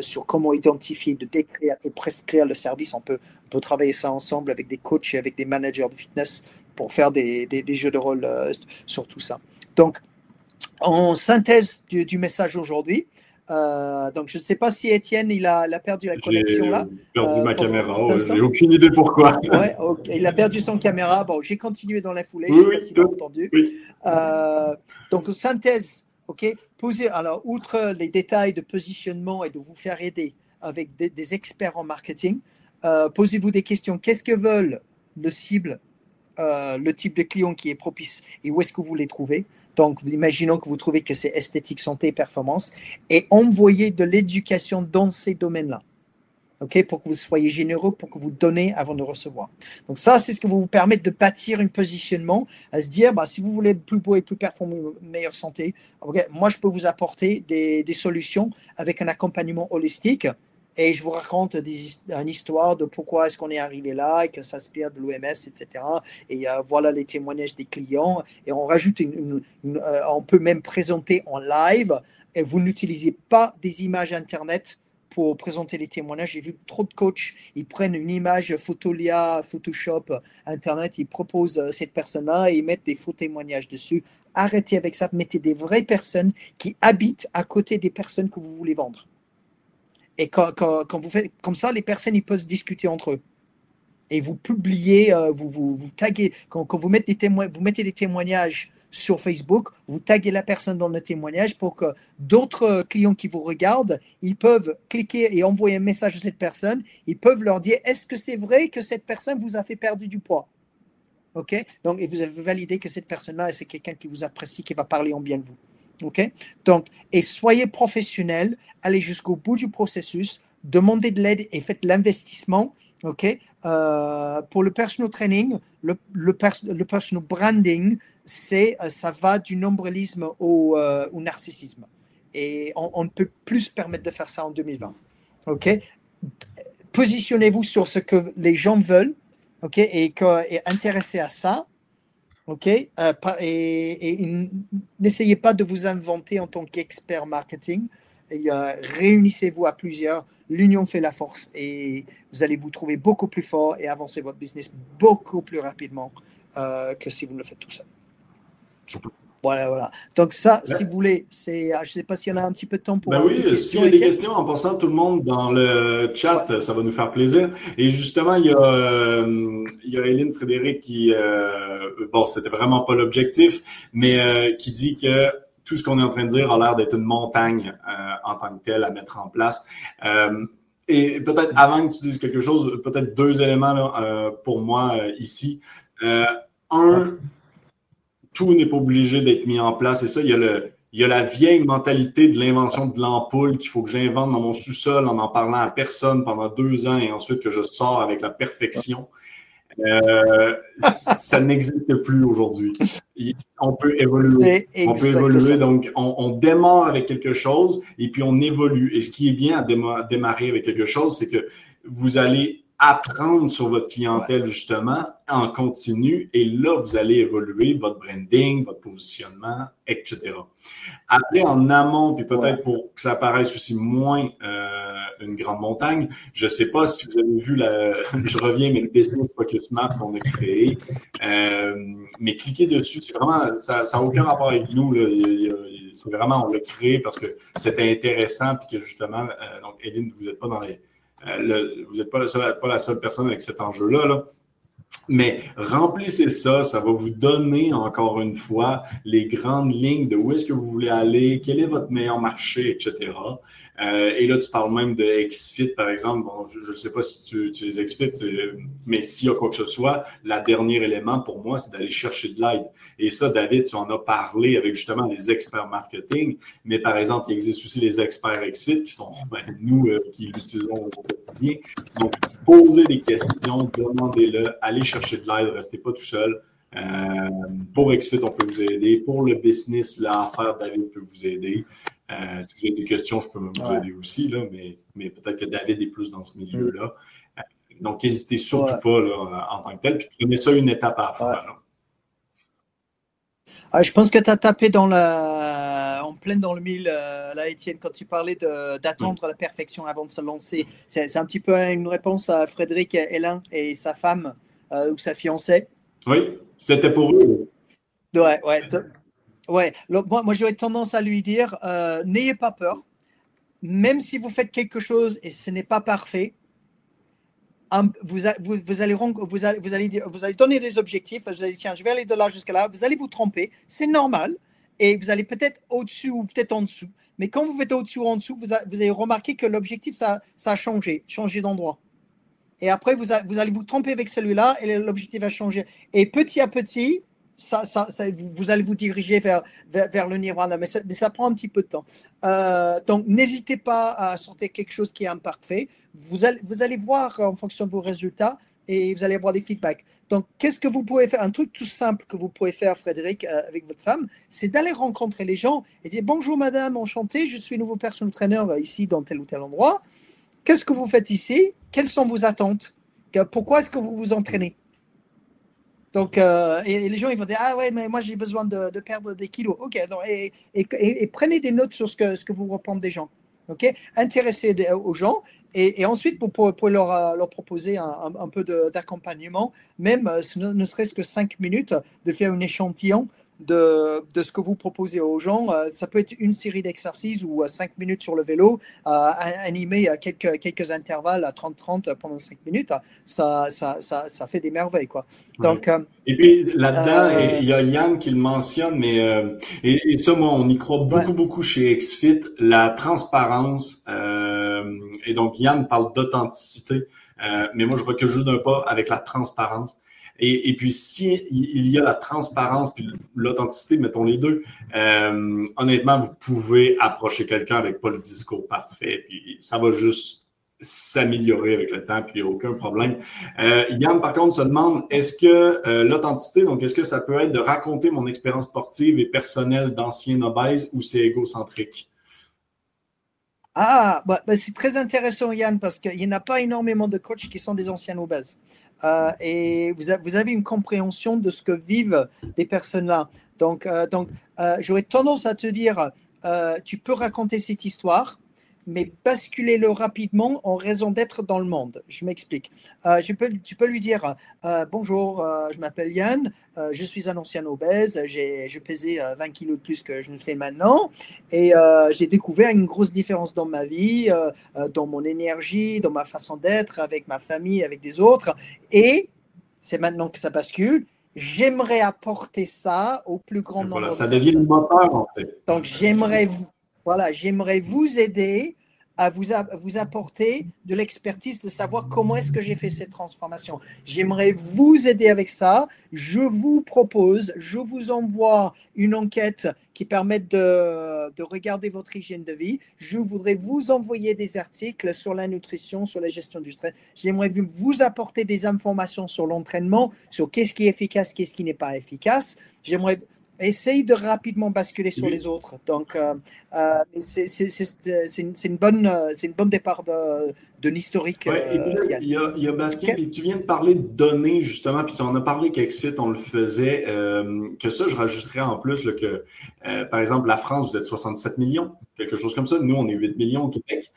Speaker 2: sur comment identifier, de décrire et prescrire le service. On peut, on peut travailler ça ensemble avec des coachs et avec des managers de fitness pour faire des, jeux de rôle euh, sur tout ça. Donc, en synthèse du, message aujourd'hui. donc, je ne sais pas si Étienne, il a, perdu la connexion là.
Speaker 1: perdu ma caméra, j'ai aucune idée pourquoi.
Speaker 2: ouais, Il a perdu son caméra. Bon, j'ai continué dans la foulée, je ne sais pas si entendu. donc, synthèse, ok Posez, alors, outre les détails de positionnement et de vous faire aider avec des, experts en marketing, posez-vous des questions. Qu'est-ce que veulent le cible euh, le type de client qui est propice et où est-ce que vous les trouvez. Donc, imaginons que vous trouvez que c'est esthétique, santé, performance, et envoyez de l'éducation dans ces domaines-là. OK, pour que vous soyez généreux, pour que vous donnez avant de recevoir. Donc ça, c'est ce qui va vous permettre de bâtir un positionnement, à se dire, bah, si vous voulez être plus beau et plus performant, meilleure santé, moi, je peux vous apporter des, des solutions avec un accompagnement holistique et je vous raconte une histoire de pourquoi est-ce qu'on est arrivé là et que ça s'inspire de l'OMS, etc. Et euh, voilà les témoignages des clients. Et on rajoute une, euh, on peut même présenter en live. Et vous n'utilisez pas des images Internet pour présenter les témoignages. J'ai vu trop de coachs, ils prennent une image Photolia, Photoshop, Internet, ils proposent euh, cette personne-là et ils mettent des faux témoignages dessus. Arrêtez avec ça, mettez des vraies personnes qui habitent à côté des personnes que vous voulez vendre. Et quand, vous faites comme ça, les personnes ils peuvent se discuter entre eux. Et vous publiez, euh, vous, vous, vous, taguez, quand, vous, mettez des vous mettez des témoignages sur Facebook, vous taguez la personne dans le témoignage pour que d'autres clients qui vous regardent, ils peuvent cliquer et envoyer un message à cette personne. Ils peuvent leur dire est-ce que c'est vrai que cette personne vous a fait perdre du poids? OK? Donc, et vous avez validé que cette personne-là, c'est quelqu'un qui vous apprécie, qui va parler en bien de vous. OK? Donc, et soyez professionnel, allez jusqu'au bout du processus, demandez de l'aide et faites l'investissement. OK? Euh, Pour le personal training, le, personal branding, c'est, euh, ça va du nombrilisme au, euh, au narcissisme. Et on, ne peut plus se permettre de faire ça en 2020. OK? Positionnez-vous sur ce que les gens veulent. OK? Et, que, et à ça OK euh, Et, n'essayez pas de vous inventer en tant qu'expert marketing. réunissez-vous à plusieurs. L'union fait la force et vous allez vous trouver beaucoup plus fort et avancer votre business beaucoup plus rapidement euh, que si vous le faites tout seul. Voilà, voilà. Donc ça, si vous voulez, c'est, je ne sais pas s'il y en a un petit peu de temps pour.
Speaker 1: Ben oui, s'il y a des questions, en passant tout le monde dans le chat, ça va nous faire plaisir. Et justement, il y a, euh, il y a Hélène Frédéric qui, euh, bon, c'était vraiment pas l'objectif, mais euh, qui dit que tout ce qu'on est en train de dire a l'air d'être une montagne euh, en tant que telle à mettre en place. et peut-être avant que tu dises quelque chose, peut-être deux éléments là, pour moi ici. un tout n'est pas obligé d'être mis en place. Et ça, il y a, le, il y a la vieille mentalité de l'invention de l'ampoule qu'il faut que j'invente dans mon sous-sol en en parlant à personne pendant deux ans et ensuite que je sors avec la perfection. Euh, <laughs> ça n'existe plus aujourd'hui. On peut évoluer. On peut évoluer. Donc, on, on, démarre avec quelque chose et puis on évolue. Et ce qui est bien à démarrer avec quelque chose, c'est que vous allez apprendre sur votre clientèle justement en continu. Et là, vous allez évoluer votre branding, votre positionnement, etc. Après, en amont, puis peut-être pour que ça paraisse aussi moins euh, une grande montagne, je sais pas si vous avez vu, la, <laughs> je reviens, mais le Business Focus Map qu'on a créé, euh, mais cliquez dessus, c'est vraiment, ça n'a aucun rapport avec nous, c'est vraiment, on l'a créé parce que c'était intéressant, puis que justement, euh, donc, Eline, vous n'êtes pas dans les euh, vous n'êtes pas, pas, la seule personne avec cet enjeu-là. Là. Mais remplissez ça, ça va vous donner encore une fois les grandes lignes de où est-ce que vous voulez aller, quel est votre meilleur marché, etc. Euh, et là, tu parles même de XFIT, par exemple. Bon, je ne sais pas si tu, les XFIT, mais s'il y a quoi que ce soit, le dernier élément pour moi, c'est d'aller chercher de l'aide. Et ça, David, tu en as parlé avec justement les experts marketing, mais par exemple, il existe aussi les experts XFIT qui sont <laughs> ben, nous euh, qui l'utilisons au quotidien. Donc, posez des questions, demandez-le, allez chercher de l'aide, restez pas tout seul. Euh, pour XFIT, on peut vous aider. Pour le business, l'affaire David peut vous aider. Euh, si vous avez des questions, je peux vous aider aussi, là, mais, mais peut-être que David est plus dans ce milieu-là. Euh, donc, n'hésitez surtout pas là, en tant que tel, puis prenez ça une étape à la fois.
Speaker 2: Ah, je pense que tu as tapé dans la... en plein dans le mille, là, Étienne, quand tu parlais d'attendre la perfection avant de se lancer. C'est un petit peu une réponse à Frédéric Hélin et sa femme ou sa fiancée.
Speaker 1: Oui, c'était pour eux.
Speaker 2: Ouais, ouais. Ouais, moi, moi j'aurais tendance à lui dire euh, n'ayez pas peur. Même si vous faites quelque chose et ce n'est pas parfait, vous, vous, vous, allez, vous, allez, vous, allez, vous allez donner des objectifs. Vous allez dire tiens, je vais aller de là jusqu'à là. Vous allez vous tromper. C'est normal. Et vous allez peut-être au-dessus ou peut-être en dessous. Mais quand vous faites au-dessus ou en dessous, vous, vous allez remarquer que l'objectif, ça, ça a changé, changé d'endroit. Et après, vous, allez vous tromper avec celui-là et l'objectif va changer. Et petit à petit, vous allez vous diriger vers, le nirvana, mais ça, prend un petit peu de temps. Euh, donc, n'hésitez pas à sortir quelque chose qui est imparfait. Vous allez, vous allez voir en fonction de vos résultats et vous allez avoir des feedbacks. Donc, qu'est-ce que vous pouvez faire? Un truc tout simple que vous pouvez faire, Frédéric, euh, avec votre femme, c'est d'aller rencontrer les gens et dire Bonjour madame, enchanté, je suis nouveau personal trainer euh, ici dans tel ou tel endroit. Qu'est-ce que vous faites ici? Quelles sont vos attentes? Pourquoi est-ce que vous vous entraînez? Donc, euh, et, les gens, ils vont dire Ah ouais, mais moi j'ai besoin de, perdre des kilos. Ok, donc, et, prenez des notes sur ce que, ce que vous répondez des gens. Ok, intéressez aux gens. Et, ensuite vous pouvez, leur, euh, leur, proposer un, un, peu d'accompagnement, même euh, ne serait-ce que cinq minutes, de faire un échantillon de, de, ce que vous proposez aux gens. Euh, ça peut être une série d'exercices ou 5 euh, minutes sur le vélo, euh, animé à quelques, quelques intervalles à 30-30 pendant 5 minutes. Ça, ça, ça, ça, fait des merveilles. Quoi.
Speaker 1: Donc, et puis là-dedans, il y a Yann qui le mentionne, mais et, ça, moi, on y croit beaucoup, beaucoup chez XFIT, la transparence. et donc, Yann parle d'authenticité. mais moi, je je joue d'un pas avec la transparence. Et, puis, si il y a la transparence puis l'authenticité, mettons les deux, euh, honnêtement, vous pouvez approcher quelqu'un avec pas le discours parfait, ça va juste s'améliorer avec le temps, puis il n'y a aucun problème. Euh, Yann, par contre, se demande, est-ce que euh, l'authenticité, donc est-ce que ça peut être de raconter mon expérience sportive et personnelle d'ancien obèse ou c'est égocentrique?
Speaker 2: Ah, bah, bah, c'est très intéressant, Yann, parce qu'il n'y en a pas énormément de coachs qui sont des anciens obèses. Euh, et vous, avez une compréhension de ce que vivent les personnes-là. Donc, euh, donc euh, j'aurais tendance à te dire, tu peux raconter cette histoire, mais basculer-le rapidement en raison d'être dans le monde. Je m'explique. Euh, tu peux lui dire euh, Bonjour, euh, je m'appelle Yann, je suis un ancien obèse, je pesais 20 kilos de plus que je ne fais maintenant, et j'ai découvert une grosse différence dans ma vie, dans mon énergie, dans ma façon d'être, avec ma famille, avec des autres, et c'est maintenant que ça bascule. J'aimerais apporter ça au plus grand nombre. Voilà,
Speaker 1: ça devient une en fait.
Speaker 2: Donc j'aimerais vous, voilà, j'aimerais vous aider à vous, apporter de l'expertise de savoir comment est-ce que j'ai fait cette transformation. J'aimerais vous aider avec ça. Je vous propose, je vous envoie une enquête qui permette de, de regarder votre hygiène de vie. Je voudrais vous envoyer des articles sur la nutrition, sur la gestion du stress. J'aimerais vous apporter des informations sur l'entraînement, sur qu'est-ce qui est efficace, qu'est-ce qui n'est pas efficace. J'aimerais essaye de rapidement basculer sur les autres. Donc, euh, euh, c'est une, une, bonne, euh, c'est une bonne départ de, de l'historique.
Speaker 1: il, y a, il y a Bastien, et tu viens de parler de données, justement, puis on a parlé qu'Exfit, on le faisait, que ça, je rajouterais en plus que, par exemple, la France, vous êtes 67 millions, quelque chose comme ça. Nous, on est 8 millions au Québec.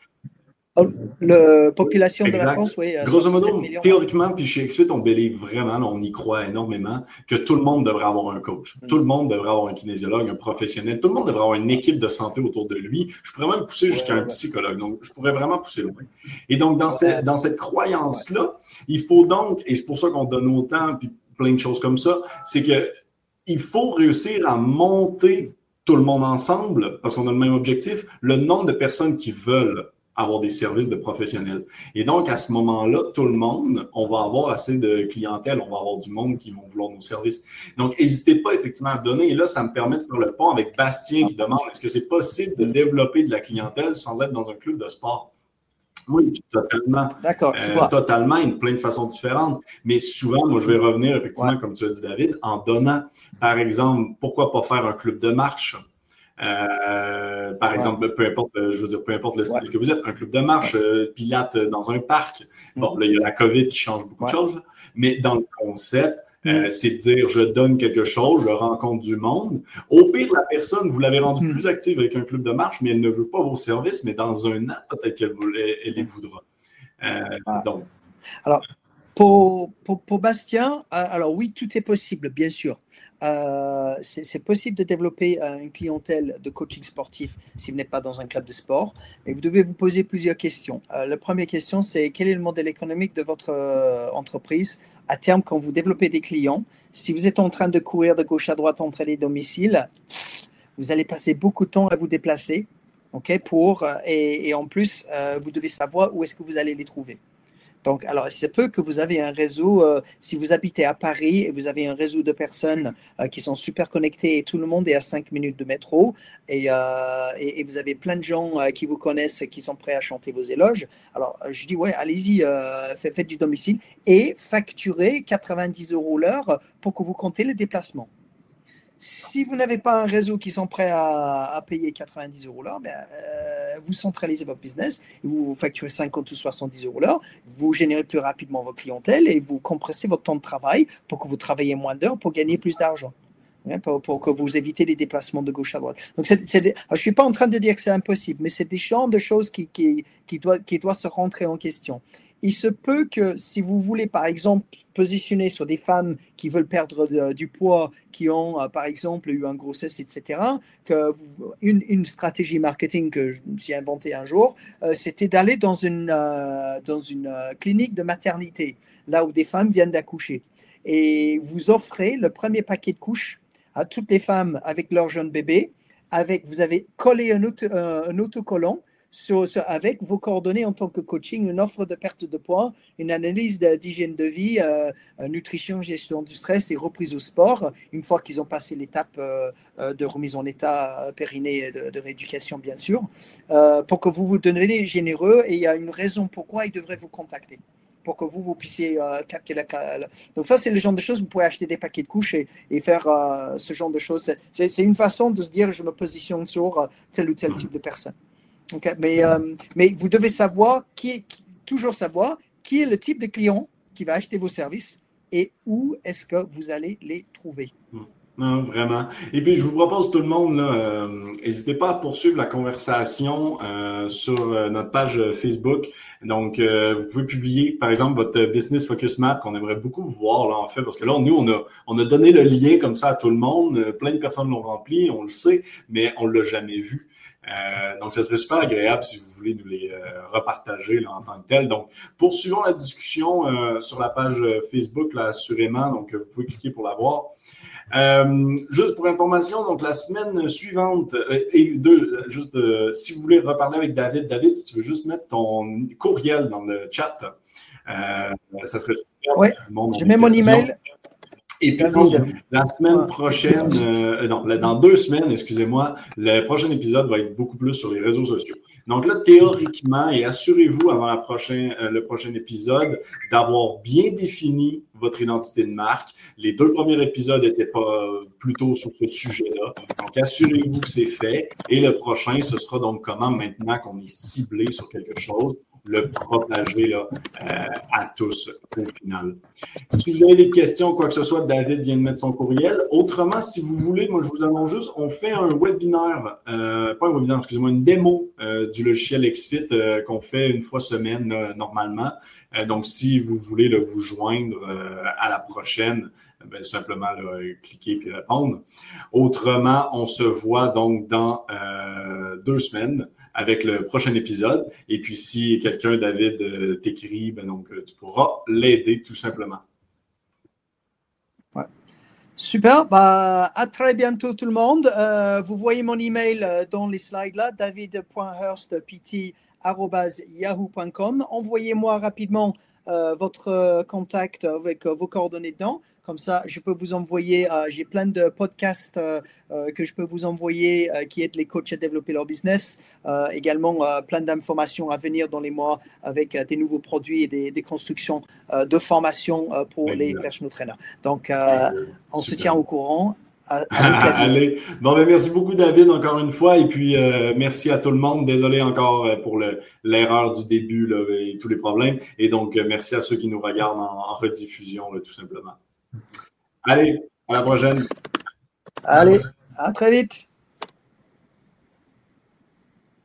Speaker 2: Oh, la population de la France, oui.
Speaker 1: Grosso modo, théoriquement, puis chez XFIT, on believe vraiment, on y croit énormément, que tout le monde devrait avoir un coach. Mm. Tout le monde devrait avoir un kinésiologue, un professionnel. Tout le monde devrait avoir une équipe de santé autour de lui. Je pourrais même pousser jusqu'à un psychologue. Donc, je pourrais vraiment pousser loin. Et donc, dans, cette, dans cette croyance-là, il faut donc, et c'est pour ça qu'on donne autant, puis plein de choses comme ça, c'est que il faut réussir à monter tout le monde ensemble, parce qu'on a le même objectif, le nombre de personnes qui veulent avoir des services de professionnels. Et donc, à ce moment-là, tout le monde, on va avoir assez de clientèle, on va avoir du monde qui vont vouloir nos services. Donc, n'hésitez pas effectivement à donner. Et là, ça me permet de faire le pont avec Bastien qui demande est-ce que c'est possible de développer de la clientèle sans être dans un club de sport? Oui, totalement.
Speaker 2: D'accord.
Speaker 1: Euh, totalement, une plein de façons différentes. Mais souvent, moi, je vais revenir, effectivement, comme tu as dit, David, en donnant, par exemple, pourquoi pas faire un club de marche? Euh, par exemple, peu importe, euh, je veux dire, peu importe le style que vous êtes, un club de marche, euh, pilate dans un parc. Bon, mm. là, il y a la COVID qui change beaucoup de choses, mais dans le concept, mm. c'est de dire je donne quelque chose, je rencontre du monde. Au pire, la personne, vous l'avez rendue mm. plus active avec un club de marche, mais elle ne veut pas vos services, mais dans un an, peut-être qu'elle elle les voudra.
Speaker 2: Ah. Donc. Alors, Pour, pour, Bastien, alors oui, tout est possible, bien sûr. C'est possible de développer une clientèle de coaching sportif si vous n'êtes pas dans un club de sport, mais vous devez vous poser plusieurs questions. la première question, c'est quel est le modèle économique de votre entreprise à terme quand vous développez des clients? Si vous êtes en train de courir de gauche à droite entre les domiciles, vous allez passer beaucoup de temps à vous déplacer pour, euh, et, en plus, euh, vous devez savoir où est-ce que vous allez les trouver. Donc, alors, c'est peu que vous avez un réseau, euh, si vous habitez à Paris et vous avez un réseau de personnes qui sont super connectées et tout le monde est à 5 minutes de métro et, et, vous avez plein de gens qui vous connaissent et qui sont prêts à chanter vos éloges. Alors, je dis, ouais, allez-y, faites, du domicile et facturez 90 euros l'heure pour que vous comptez les déplacements. Si vous n'avez pas un réseau qui sont prêts à, payer 90 euros l'heure, ben, euh, vous centralisez votre business, vous facturez 50 ou 70 euros l'heure, vous générez plus rapidement votre clientèle et vous compressez votre temps de travail pour que vous travaillez moins d'heures pour gagner plus d'argent. Hein, pour, que vous évitez les déplacements de gauche à droite. Donc, je ne suis pas en train de dire que c'est impossible, mais c'est des champs de choses qui, qui, qui doivent qui doit se rentrer en question il se peut que si vous voulez, par exemple, positionner sur des femmes qui veulent perdre du poids, qui ont, euh, par exemple, eu une grossesse, etc., que une, stratégie marketing que suis inventée un jour, euh, c'était d'aller dans une, euh, dans une clinique de maternité, là où des femmes viennent d'accoucher. Et vous offrez le premier paquet de couches à toutes les femmes avec leur jeune bébé. Avec, vous avez collé un, un autocollant avec vos coordonnées en tant que coaching, une offre de perte de poids, une analyse d'hygiène de vie, euh, euh, nutrition, gestion du stress et reprise au sport, une fois qu'ils ont passé l'étape euh, de remise en état périnée de, de rééducation, bien sûr, pour que vous vous donniez généreux et il y a une raison pourquoi ils devraient vous contacter pour que vous, vous puissiez capter la... Donc ça, c'est le genre de choses, vous pouvez acheter des paquets de couches et, et faire ce genre de choses. C'est une façon de se dire, je me positionne sur tel ou tel type de personne mais, euh, mais vous devez savoir, qui, toujours savoir, qui est le type de client qui va acheter vos services et où est-ce que vous allez les trouver.
Speaker 1: Non, vraiment. Et puis, je vous propose tout le monde, euh, n'hésitez pas à poursuivre la conversation euh, sur notre page Facebook. Donc, vous pouvez publier, par exemple, votre Business Focus Map qu'on aimerait beaucoup voir, là, en fait, parce que là, nous, on a, on a donné le lien comme ça à tout le monde. Plein de personnes l'ont rempli, on le sait, mais on ne l'a jamais vu. Euh, donc, ce serait super agréable si vous voulez nous les euh, repartager là, en tant que tel. Donc, poursuivons la discussion euh, sur la page Facebook, là, assurément. Donc, vous pouvez cliquer pour la voir. juste pour information, donc la semaine suivante, et deux, juste si vous voulez reparler avec David, David, si tu veux juste mettre ton courriel dans le chat, ça serait super.
Speaker 2: Oui, je mets mon email.
Speaker 1: Et puis, la semaine prochaine, <laughs> euh, non, dans deux semaines, excusez-moi, le prochain épisode va être beaucoup plus sur les réseaux sociaux. Donc là, théoriquement, et assurez-vous avant la prochaine, euh, le prochain épisode d'avoir bien défini votre identité de marque. Les deux premiers épisodes n'étaient pas plutôt sur ce sujet-là. Donc, assurez-vous que c'est fait. Et le prochain, ce sera donc comment maintenant qu'on est ciblé sur quelque chose, le propager là, euh, à tous au final. Si vous avez des questions, quoi que ce soit, David vient de mettre son courriel. Autrement, si vous voulez, moi je vous annonce juste, on fait un webinaire, euh, pas un webinaire, excusez-moi, une démo euh, du logiciel XFIT qu'on fait une fois semaine normalement. donc, si vous voulez là, vous joindre à la prochaine, ben, simplement là, cliquer puis répondre. Autrement, on se voit donc dans deux semaines avec le prochain épisode. Et puis, si quelqu'un, David, euh, t'écrit, ben donc, euh, tu pourras l'aider tout simplement.
Speaker 2: Super, bah, à très bientôt tout le monde. Euh, vous voyez mon email dans les slides là, david.hurstpt.yahoo.com. Envoyez-moi rapidement votre contact avec vos coordonnées dedans. Comme ça, je peux vous envoyer, euh, j'ai plein de podcasts euh, euh, que je peux vous envoyer qui aident les coachs à développer leur business. également, plein d'informations à venir dans les mois avec des nouveaux produits et des, constructions de formation pour les personal trainers. Donc, on se tient au courant. <laughs>
Speaker 1: Allez. Bon, ben, merci beaucoup, David, encore une fois. Et puis, merci à tout le monde. Désolé encore pour l'erreur du début là, et tous les problèmes. Et donc, merci à ceux qui nous regardent en, rediffusion, tout simplement. Allez, à la prochaine.
Speaker 2: Allez, à très vite.